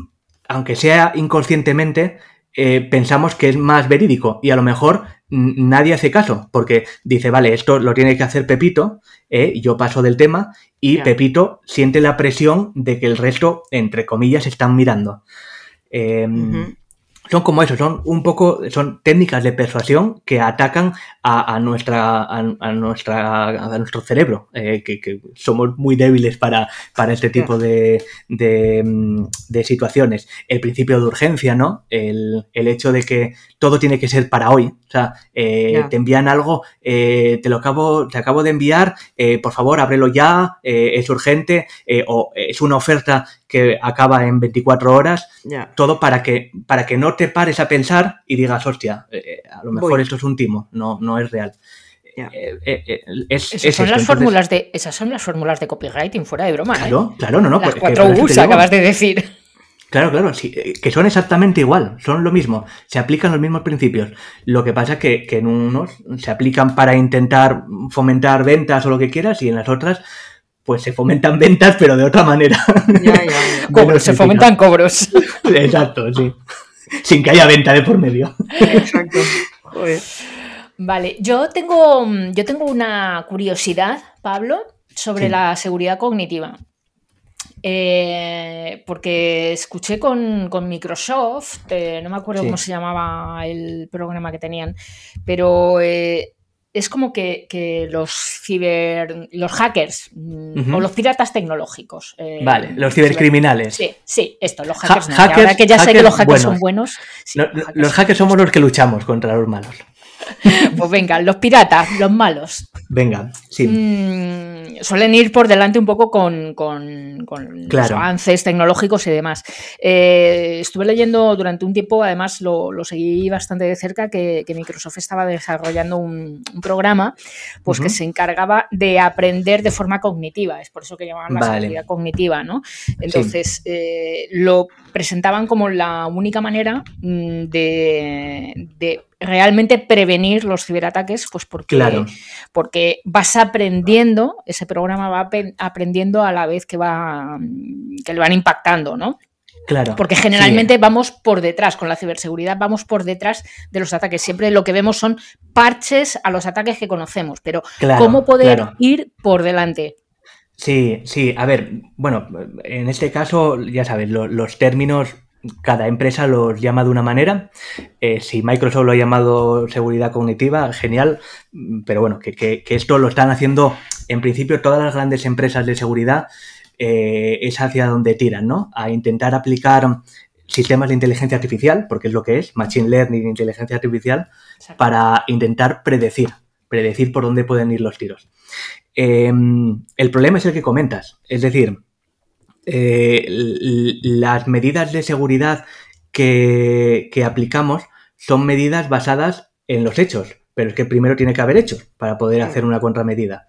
aunque sea inconscientemente, eh, pensamos que es más verídico y a lo mejor nadie hace caso porque dice, vale, esto lo tiene que hacer Pepito, eh, yo paso del tema y. Pepito siente la presión de que el resto, entre comillas, están mirando. Eh, ujú. Son como eso, son un poco, son técnicas de persuasión que atacan a, a nuestra, a, a nuestra, a nuestro cerebro, eh, que, que somos muy débiles para, para este tipo de, de, mm, de situaciones. El principio de urgencia, ¿no? El, el hecho de que todo tiene que ser para hoy. O sea, eh, te envían algo, eh, te lo acabo, te acabo de enviar, eh, por favor, ábrelo ya, es urgente, o es una oferta que acaba en 24 horas todo para que, para que no te pares a pensar y digas, hostia, eh, a lo mejor Voy. esto es un timo, no, no es real. Eh, eh, eh, es, Esas es son las fórmulas de, esas son las fórmulas de copywriting, fuera de broma, ¿eh? Claro, claro, no, no. Las pues, que cuatro U's acabas de decir. Claro, claro, sí, eh, que son exactamente igual, son lo mismo, se aplican los mismos principios. Lo que pasa es que, que en unos se aplican para intentar fomentar ventas o lo que quieras y en las otras pues se fomentan ventas pero de otra manera. Ya, ya, ya. Cobros, se fomentan cobros. Exacto, sí. Sin que haya venta de por medio. Exacto. Joder. Vale, yo tengo, mm, yo tengo una curiosidad, Pablo, sobre Sí. la seguridad cognitiva. Eh, porque escuché con, con Microsoft, eh, no me acuerdo Sí. cómo se llamaba el programa que tenían, pero eh, es como que, que los ciber, los hackers mm, o los piratas tecnológicos. eh, Vale, los cibercriminales. Sí, sí, esto, los Ha- hackers. no, que hackers- ahora que ya sé que los hackers son buenos. buenos. sí, No, los hackers los hackers somos los que luchamos contra los malos. Pues venga, los piratas, los malos, Venga, sí. mm, suelen ir por delante un poco con, con- con los avances tecnológicos y demás. Eh, estuve leyendo durante un tiempo, además lo, lo seguí bastante de cerca, que, que Microsoft estaba desarrollando un, un programa pues, que se encargaba de aprender de forma cognitiva. Es por eso que llamaban la Vale. seguridad cognitiva, ¿no? Entonces, eh, lo presentaban como la única manera mm, de, de realmente prevenir los ciberataques, pues porque, Claro. porque vas aprendiendo, ese programa va aprendiendo a la vez que va que le van impactando, ¿no? Claro. Porque sí. generalmente vamos por detrás, con la ciberseguridad vamos por detrás de los ataques. Siempre lo que vemos son parches a los ataques que conocemos, pero Claro, ¿cómo poder claro. ir por delante? Sí, sí, a ver, bueno, en este caso, ya sabes, lo- los términos, cada empresa los llama de una manera. Eh, si Microsoft lo ha llamado seguridad cognitiva, genial, pero bueno, que, que- que esto lo están haciendo, en principio, todas las grandes empresas de seguridad, eh, es hacia donde tiran, ¿no? A intentar aplicar sistemas de inteligencia artificial, porque es lo que es, Machine Learning, inteligencia artificial, para intentar predecir, predecir por dónde pueden ir los tiros. Eh, el problema es el que comentas, es decir, eh, las medidas de seguridad que, que aplicamos son medidas basadas en los hechos, pero es que primero tiene que haber hechos para poder hacer una contramedida.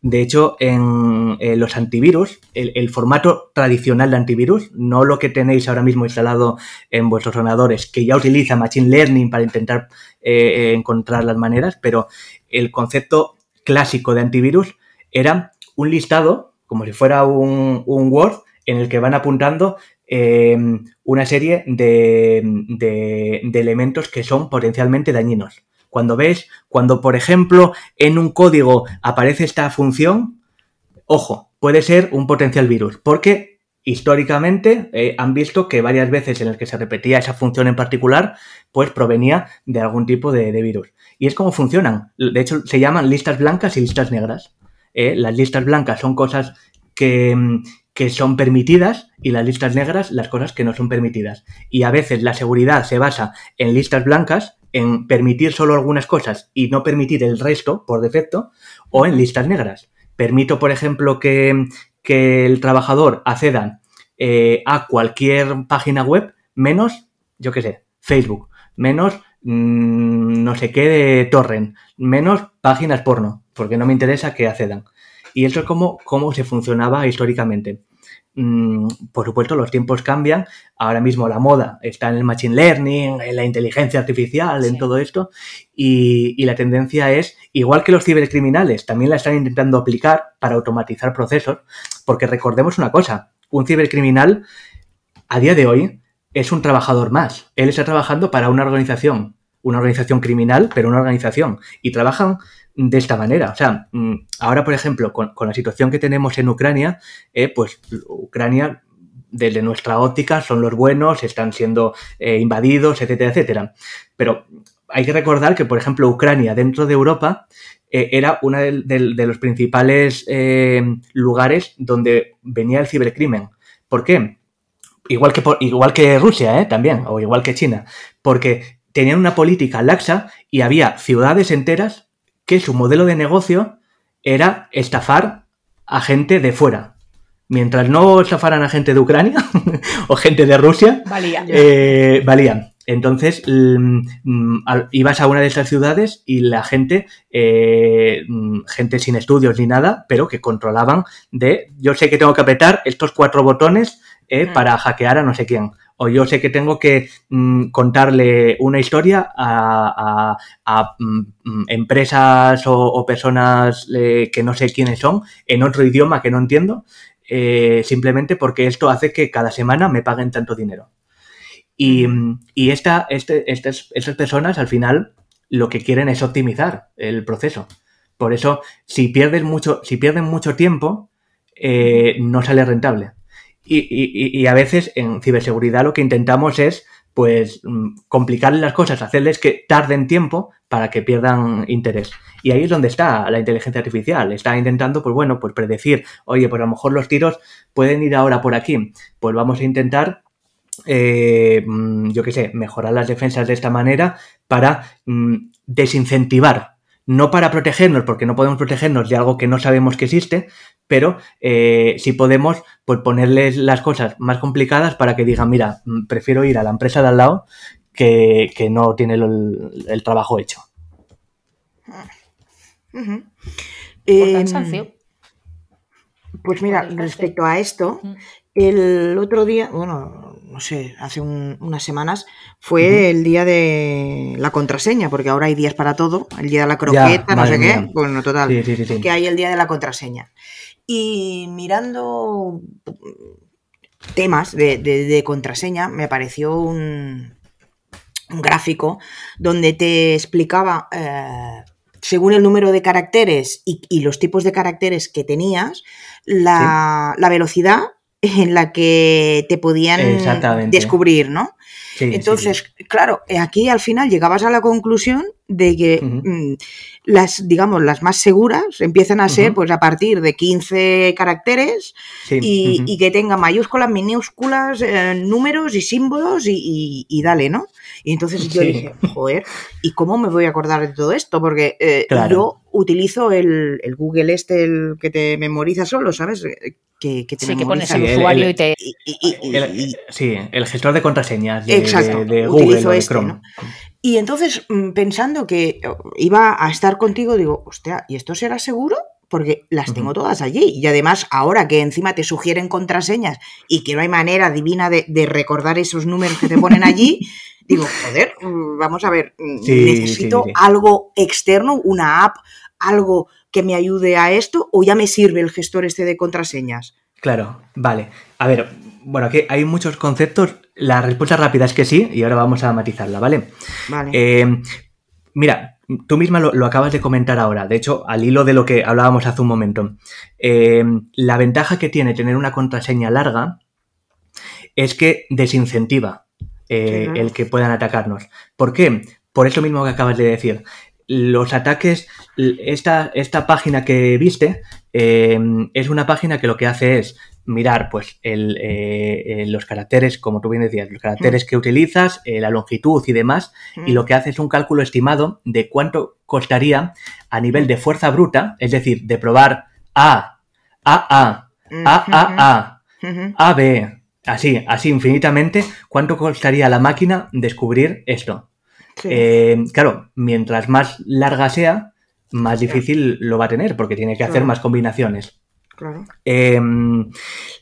De hecho, en, eh, los antivirus, el, el formato tradicional de antivirus, no lo que tenéis ahora mismo instalado en vuestros ordenadores, que ya utiliza Machine Learning para intentar eh, encontrar las maneras, pero el concepto clásico de antivirus era un listado, como si fuera un, un Word, en el que van apuntando eh, una serie de, de- elementos que son potencialmente dañinos. Cuando ves, cuando por ejemplo en un código aparece esta función, ojo, puede ser un potencial virus, porque históricamente eh, han visto que varias veces en las que se repetía esa función en particular, pues provenía de algún tipo de, virus. Y es como funcionan. De hecho, se llaman listas blancas y listas negras. Eh, las listas blancas son cosas que, que son permitidas y las listas negras las cosas que no son permitidas. Y a veces la seguridad se basa en listas blancas, en permitir solo algunas cosas y no permitir el resto por defecto, o en listas negras. Permito, por ejemplo, que, que el trabajador acceda eh, a cualquier página web menos, yo qué sé, Facebook, menos mm, no sé qué de torrent, menos páginas porno, porque no me interesa que accedan. Y eso es como, como se funcionaba históricamente. Mm, por supuesto, los tiempos cambian. Ahora mismo la moda está en el machine learning, en la inteligencia artificial, en todo esto. Y, y la tendencia es, igual que los cibercriminales, también la están intentando aplicar para automatizar procesos. Porque recordemos una cosa, un cibercriminal a día de hoy es un trabajador más. Él está trabajando para una organización, una organización criminal, pero una organización. Y trabajan de esta manera. O sea, mm, ahora, por ejemplo, con, la situación que tenemos en Ucrania, eh, pues Ucrania, desde nuestra óptica, son los buenos, están siendo eh, invadidos, etcétera, etcétera. Pero hay que recordar que, por ejemplo, Ucrania dentro de Europa eh, era uno de, los principales lugares donde venía el cibercrimen. ¿Por qué? Igual que, por- igual que Rusia, también, o igual que China, porque tenían una política laxa y había ciudades enteras que su modelo de negocio era estafar a gente de fuera. Mientras no estafaran a gente de Ucrania o gente de Rusia, Valía. eh, valían. Entonces mm, mm, ibas a una de esas ciudades y la gente, eh, mm, gente sin estudios ni nada, pero que controlaban de, yo sé que tengo que apretar estos cuatro botones eh, Mm. para hackear a no sé quién. O yo sé que tengo que mm, contarle una historia a, a- a, mm, mm, empresas o, o personas eh, que no sé quiénes son en otro idioma que no entiendo, eh, simplemente porque esto hace que cada semana me paguen tanto dinero. Y, y esta, este, estas, estas personas al final lo que quieren es optimizar el proceso. Por eso, si pierdes mucho, si pierden mucho tiempo, eh, no sale rentable. Y, y- y a veces en ciberseguridad lo que intentamos es pues mm, complicarles las cosas, hacerles que tarden tiempo para que pierdan interés. Y ahí es donde está la inteligencia artificial. Está intentando, pues bueno, pues predecir, oye, pues a lo mejor los tiros pueden ir ahora por aquí. Pues vamos a intentar eh, mm, yo qué sé, mejorar las defensas de esta manera para mm, desincentivar, no para protegernos, porque no podemos protegernos de algo que no sabemos que existe, pero eh, sí podemos pues, ponerles las cosas más complicadas para que digan, mira, mm, prefiero ir a la empresa de al lado que, que no tiene el, el trabajo hecho. Por Em. Pues mira, respecto a esto, Mm. El otro día, bueno, no sé, hace un- unas semanas, fue el día de la contraseña, porque ahora hay días para todo, el día de la croqueta, no sé qué, bueno, total, Sí, sí, sí, sí. que hay el día de la contraseña. Y mirando temas de, de- de contraseña, me apareció un, un gráfico donde te explicaba, eh, según el número de caracteres y, y los tipos de caracteres que tenías, la, la velocidad en la que te podían descubrir, ¿no? Sí, sí, Entonces, claro, aquí al final llegabas a la conclusión de que mm, las, digamos, las más seguras empiezan a ser pues a partir de 15 caracteres y, que tenga mayúsculas, minúsculas, eh, números y símbolos y, y- y dale, ¿no? Y entonces yo Sí. dije, joder, ¿y cómo me voy a acordar de todo esto? Porque eh, Claro. yo utilizo el, el Google este, el que te memoriza solo, ¿sabes? Eh, Que, que te Sí, que pones el usuario el- y te... Y- y- y- y- El- y- sí, el gestor de contraseñas de, Exacto, de- de utilizo Google o de este, Chrome. ¿no? Y entonces, mm, pensando que oh, iba a estar contigo, digo, hostia, ¿y esto será seguro? Porque las tengo todas allí. Y además, ahora que encima te sugieren contraseñas y que no hay manera divina de, de recordar esos números que te ponen allí, digo, joder, vamos a ver, mm, Sí, necesito sí, sí. algo externo, una app, algo que me ayude a esto, o ya me sirve el gestor este de contraseñas. Claro, vale. A ver, bueno, aquí hay muchos conceptos. La respuesta rápida es que sí, y ahora vamos a matizarla, ¿vale? Vale. Eh, mira, tú misma lo, lo acabas de comentar ahora, de hecho, al hilo de lo que hablábamos hace un momento. Eh, la ventaja que tiene tener una contraseña larga es que desincentiva eh, el que puedan atacarnos. ¿Por qué? Por eso mismo que acabas de decir. Los ataques, esta, esta página que viste eh, es una página que lo que hace es mirar pues el, eh, eh, los caracteres, como tú bien decías, los caracteres que utilizas, eh, la longitud y demás, y lo que hace es un cálculo estimado de cuánto costaría a nivel de fuerza bruta, es decir, de probar A, A, A, A, A, A, B, así, así infinitamente, cuánto costaría a la máquina descubrir esto. Sí. Eh, claro, mientras más larga sea, más difícil lo va a tener, porque tiene que hacer más combinaciones. Claro. Eh,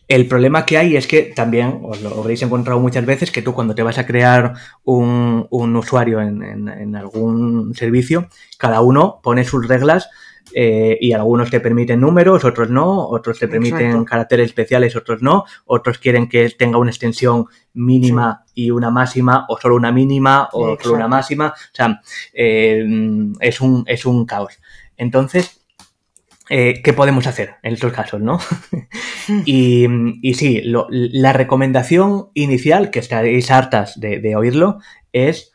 el problema que hay es que también, os lo habréis encontrado muchas veces, que tú cuando te vas a crear un, un usuario en, en- en algún servicio, cada uno pone sus reglas eh, y algunos te permiten números, otros no, otros te permiten Exacto. caracteres especiales, otros no, otros quieren que tenga una extensión mínima y una máxima, o solo una mínima, o Exacto. solo una máxima. O sea, eh, es, un, es un caos. Entonces, eh, ¿qué podemos hacer en estos casos, no? y, y sí, lo- la recomendación inicial, que estaréis hartas de, de oírlo, es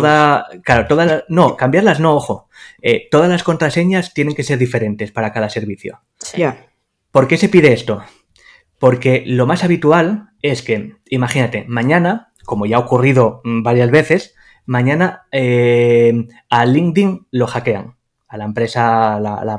toda, claro, todas las, no, cambiarlas no, ojo. Eh, todas las contraseñas tienen que ser diferentes para cada servicio. Sí. Ya. ¿Por qué se pide esto? Porque lo más habitual es que, imagínate, mañana, como ya ha ocurrido mm, varias veces, mañana eh, a LinkedIn lo hackean. A la empresa, a la- a la-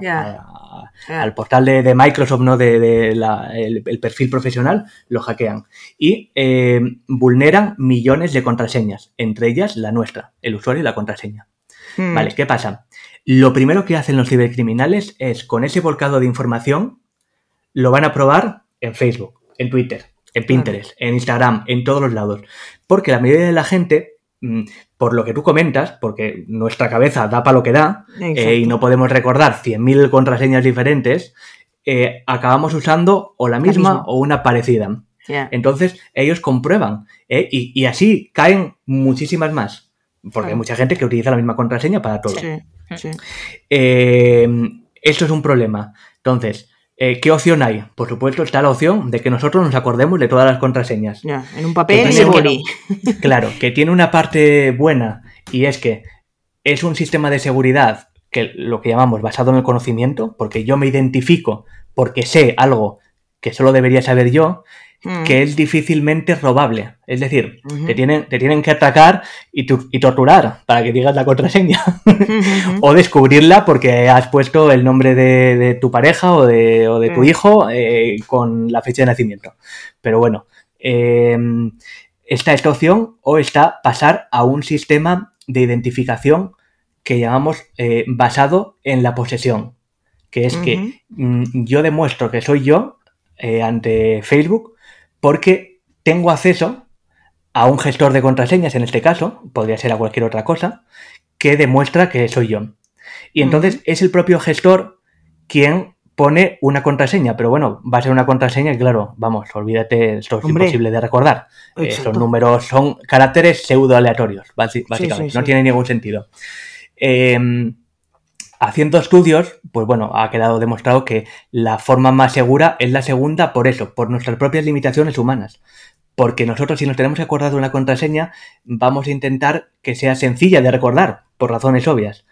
al portal de, de Microsoft, ¿no? De, de la- el, el perfil profesional, lo hackean. Y eh, vulneran millones de contraseñas, entre ellas la nuestra, el usuario y la contraseña. Mm. Vale, ¿qué pasa? Lo primero que hacen los cibercriminales es, con ese volcado de información, lo van a probar en Facebook, en Twitter, en Pinterest, en Instagram, en todos los lados. Porque la mayoría de la gente, por lo que tú comentas, porque nuestra cabeza da para lo que da, eh, y no podemos recordar 100.000 contraseñas diferentes, eh, acabamos usando o la misma misma. o una parecida. Entonces, ellos comprueban ¿eh? y, y así caen muchísimas más. Porque hay mucha gente que utiliza la misma contraseña para todo. Sí, sí. Esto es un problema. Entonces, eh, ¿qué opción hay? Por supuesto, está la opción de que nosotros nos acordemos de todas las contraseñas. Ya, en un papel y. Claro, que tiene una parte buena y es que es un sistema de seguridad que lo que llamamos basado en el conocimiento, porque yo me identifico porque sé algo que solo debería saber yo, Mm. que es difícilmente robable. Es decir, te, tienen, te tienen que atacar y, tu- y torturar para que digas la contraseña. O descubrirla porque has puesto el nombre de, de tu pareja o de, o de tu Mm. hijo eh, con la fecha de nacimiento. Pero bueno, eh, está esta opción o está pasar a un sistema de identificación que llamamos eh, basado en la posesión. Que es que mm, yo demuestro que soy yo eh, ante Facebook porque tengo acceso a un gestor de contraseñas, en este caso, podría ser a cualquier otra cosa, que demuestra que soy yo. Y entonces es el propio gestor quien pone una contraseña, pero bueno, va a ser una contraseña y claro, vamos, olvídate, esto es Hombre. imposible de recordar. Eh, son números, son caracteres pseudo aleatorios, básicamente, sí, no sí. tiene ningún sentido. Eh, haciendo estudios, pues bueno, ha quedado demostrado que la forma más segura es la segunda por eso, por nuestras propias limitaciones humanas. Porque nosotros si nos tenemos que acordar de una contraseña, vamos a intentar que sea sencilla de recordar, por razones obvias.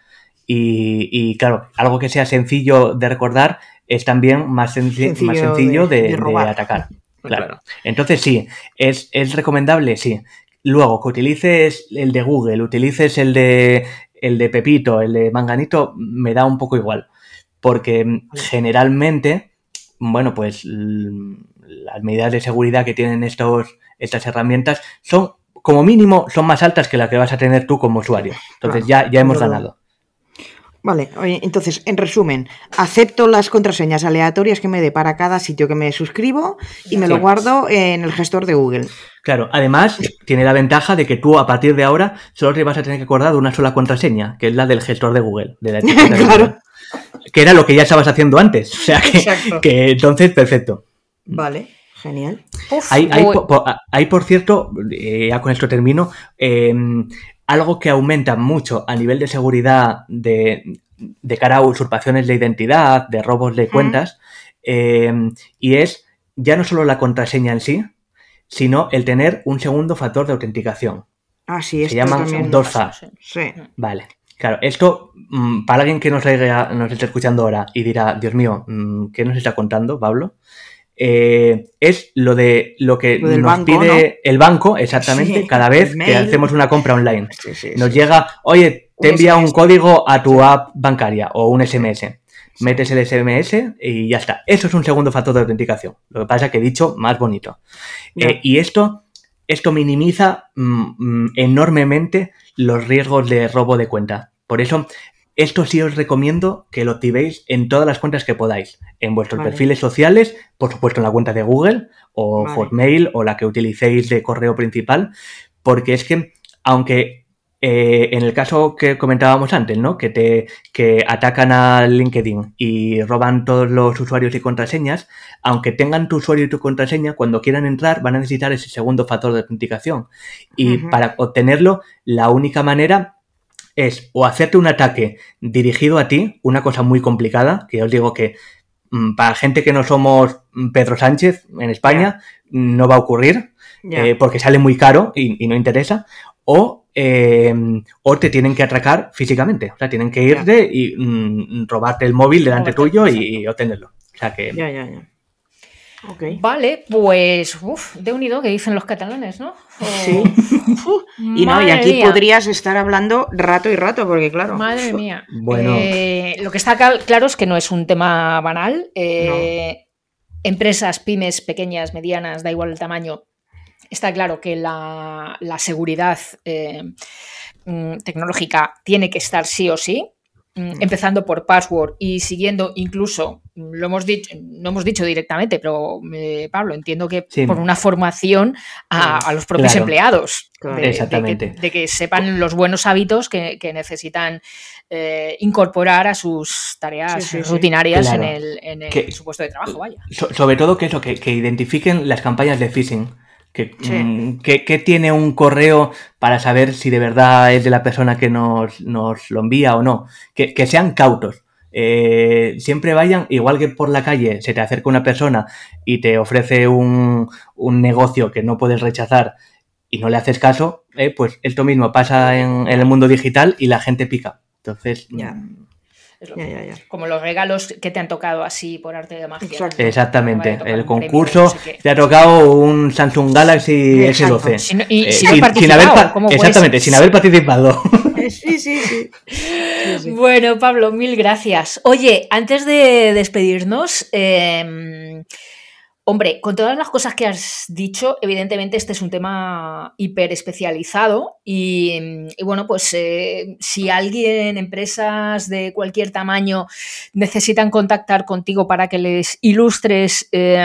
Y, y, claro, algo que sea sencillo de recordar es también más, senci- Sencillo más sencillo de- de, de de robar. atacar. Claro. Claro. Entonces sí, es, es recomendable, sí. Luego, que utilices el de Google, utilices el de el de Pepito, el de Manganito, me da un poco igual. Porque generalmente, bueno, pues las medidas de seguridad que tienen estos, estas herramientas son, como mínimo, son más altas que las que vas a tener tú como usuario. Entonces ya, ya hemos ganado. Vale, oye, entonces, en resumen, acepto las contraseñas aleatorias que me dé para cada sitio que me suscribo y me lo guardo en el gestor de Google. Claro, además tiene la ventaja de que tú a partir de ahora solo te vas a tener que acordar de una sola contraseña, que es la del gestor de Google, de la etiqueta de Claro. Google, que era lo que ya estabas haciendo antes. O sea que, entonces, perfecto. Vale, genial. Uf, Hay, hay, voy- po- po- hay, por cierto, eh, ya con esto termino, eh, algo que aumenta mucho a nivel de seguridad de, de cara a usurpaciones de identidad, de robos de cuentas, eh, y es ya no solo la contraseña en sí, sino el tener un segundo factor de autenticación. Ah, sí, Se esto llaman también. dos fa. Sí. Vale. Claro, esto, mm, para alguien que nos, haya- nos esté escuchando ahora y dirá, Dios mío, mm, ¿qué nos está contando Pablo? Eh, es lo de lo que Lo nos banco, pide ¿no? el banco exactamente Sí, cada vez que hacemos una compra online. Sí, sí, Nos llega, oye, te Un envía un código a tu app bancaria o un SMS. Metes el SMS y ya está. Eso es un segundo factor de autenticación. Lo que pasa que he dicho más bonito. Eh, y esto, esto minimiza mm, mm, enormemente los riesgos de robo de cuenta. Por eso, esto sí os recomiendo que lo activéis en todas las cuentas que podáis. En vuestros Vale. perfiles sociales, por supuesto en la cuenta de Google o Vale. Hotmail o la que utilicéis de correo principal. Porque es que, aunque eh, en el caso que comentábamos antes, ¿no? Que te que atacan a LinkedIn y roban todos los usuarios y contraseñas, aunque tengan tu usuario y tu contraseña, cuando quieran entrar van a necesitar ese segundo factor de autenticación. Y para obtenerlo, la única manera es o hacerte un ataque dirigido a ti, una cosa muy complicada, que os digo que mm, para gente que no somos Pedro Sánchez en España, no va a ocurrir, Ya. eh, porque sale muy caro y, y no interesa, o, eh, o te tienen que atracar físicamente, o sea, tienen que irte y mm, robarte el móvil delante tuyo y, y obtenerlo. O sea que... Ya, ya, ya. Ok. Vale, pues, uff, de unido que dicen los catalanes, ¿no? O- Sí. Y no, y aquí mía. podrías estar hablando rato y rato, porque claro. Madre mía. Bueno. Eh, lo que está claro es que no es un tema banal. Eh, Empresas, pymes, pequeñas, medianas, da igual el tamaño. Está claro que la, la seguridad eh, mm, tecnológica tiene que estar sí o sí. Mm, Empezando por password y siguiendo incluso, mm, lo hemos dicho, no hemos dicho directamente, pero eh, Pablo, entiendo que Sí. por una formación a, a los propios Claro. empleados. Claro. de- de que- Exactamente. De que, sepan los buenos hábitos que, que necesitan eh, incorporar a sus tareas Sí, sí, sí. rutinarias Claro. en el, en el Que- su puesto de trabajo, vaya. So- sobre todo que eso, que, que identifiquen las campañas de phishing. Que, Sí. mm, que, que tiene un correo para saber si de verdad es de la persona que nos, nos lo envía o no. Que, que sean cautos. Eh, siempre vayan, igual que por la calle se te acerca una persona y te ofrece un, un negocio que no puedes rechazar y no le haces caso, eh, pues esto mismo pasa en, en el mundo digital y la gente pica. Entonces, Ya. Es lo Ya, que- ya, ya. Como los regalos que te han tocado así por arte de magia. Exacto. Exactamente, el premio, concurso no sé qué. te ha tocado un Samsung Galaxy Exacto. S12. Si no- y Eh, si no he haber participado, pa- ¿cómo puede exactamente, sin haber participado. Eh, Sí, sí, sí. Sí, sí. Bueno, Pablo, mil gracias. Oye, antes de despedirnos, eh, hombre, con todas las cosas que has dicho, evidentemente este es un tema hiper especializado y, y bueno, pues eh, si alguien, empresas de cualquier tamaño necesitan contactar contigo para que les ilustres, eh,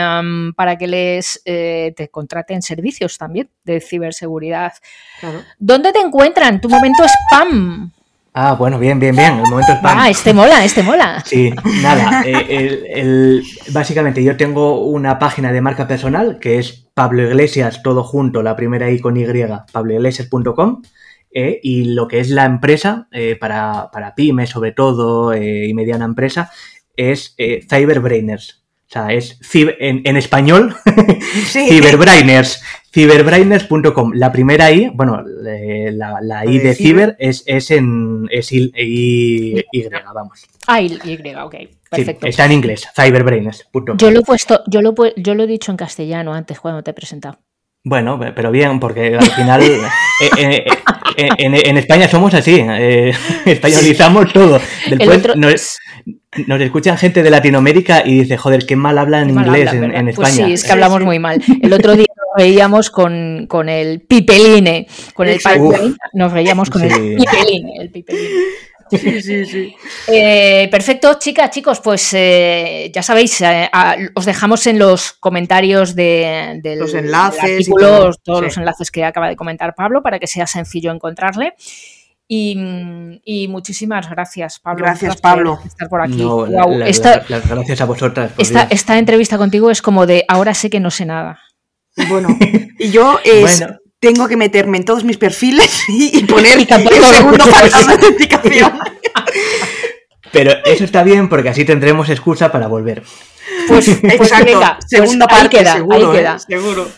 para que les eh, te contraten servicios también de ciberseguridad, Claro. ¿dónde te encuentran? Tu momento spam. Ah, bueno, bien, bien, bien. El momento spam. Ah, este mola, este mola. Sí, nada. eh, el- el- básicamente, yo tengo una página de marca personal que es Pablo Iglesias, todo junto, la primera I con Y, pabloiglesias.com. eh, y lo que es la empresa, eh, para, para pymes sobre todo eh, y mediana empresa, es Cyberbrainers. O sea, es en, en español, Sí. Cyberbrainers. Cyberbrainers.com. La primera I, bueno, la, la I de ciber. es, es en es I, I- Y, vamos. Ah, y, y, ok, Sí, perfecto. está en inglés, cyberbrainers.com. Yo lo he puesto, yo lo, yo lo he dicho en castellano antes cuando te he presentado. Bueno, pero bien, porque al final eh, eh, eh, en, en España somos así, eh, españolizamos todo. El Después otro- nos, nos escuchan gente de Latinoamérica y dice, joder, qué mal hablan Qué mal inglés en, Pues España. sí, es que hablamos muy mal. El otro día nos reíamos con, con el pipeline, con el pipeline, nos reíamos con Sí. el pipeline, el pipeline. Sí, sí, sí. Eh, perfecto, chicas, chicos, pues eh, ya sabéis, eh, a- os dejamos en los comentarios de, del Los enlaces del y artículo, todo, todos sí. los enlaces que acaba de comentar Pablo para que sea sencillo encontrarle. Y, y muchísimas gracias, Pablo. Gracias, Pablo. Estar por aquí. No, la- Guau, la- esta, las gracias a vosotras. por esta entrevista contigo es como de ahora sé que no sé nada. Bueno, y yo es, Bueno. Tengo que meterme en todos mis perfiles y, y poner Y el segundo factor de autenticación. Pero eso está bien porque así tendremos excusa para volver. Pues, pues Exacto. pues Segunda ahí parte, queda, seguro. ahí ¿eh? queda. Seguro.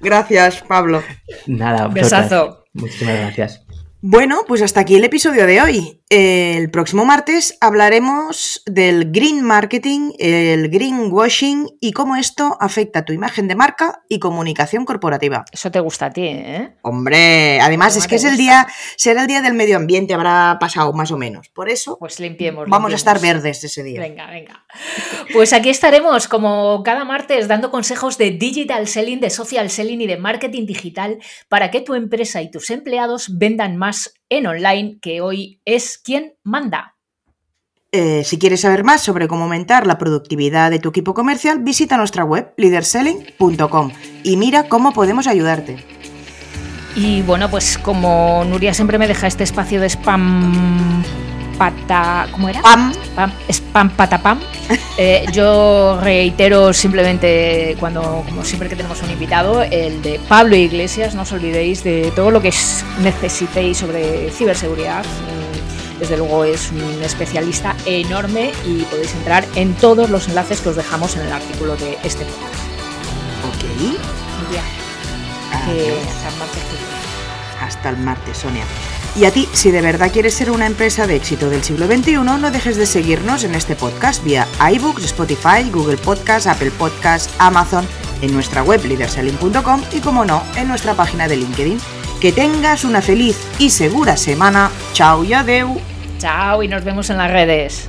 Gracias, Pablo. Nada. Besazo. Muchísimas gracias. Bueno, pues hasta aquí el episodio de hoy. El próximo martes hablaremos del green marketing, el greenwashing y cómo esto afecta a tu imagen de marca y comunicación corporativa. Eso te gusta a ti, ¿eh? Hombre, además es que es el día, será el día del medio ambiente, habrá pasado más o menos. Por eso Pues limpiemos. vamos a estar verdes ese día. Venga, venga. Pues aquí estaremos como cada martes dando consejos de digital selling, de social selling y de marketing digital para que tu empresa y tus empleados vendan más en online, que hoy es quien manda. Eh, si quieres saber más sobre cómo aumentar la productividad de tu equipo comercial, visita nuestra web leaderselling.com y mira cómo podemos ayudarte. Y bueno, pues como Nuria siempre me deja este espacio de spam pata... ¿Cómo era? ¡Pam! Pam, spam patapam. Eh, yo reitero simplemente cuando, como siempre que tenemos un invitado, el de Pablo Iglesias. No os olvidéis de todo lo que es- necesitéis sobre ciberseguridad. Mm, Desde luego es un especialista enorme y podéis entrar en todos los enlaces que os dejamos en el artículo de este podcast. Ok. Viene. Hasta el martes, Sonia. Y a ti, si de verdad quieres ser una empresa de éxito del siglo XXI, no dejes de seguirnos en este podcast vía iBooks, Spotify, Google Podcast, Apple Podcast, Amazon, en nuestra web leaderselling.com y, como no, en nuestra página de LinkedIn. Que tengas una feliz y segura semana. Chao y adeu. Chao y nos vemos en las redes.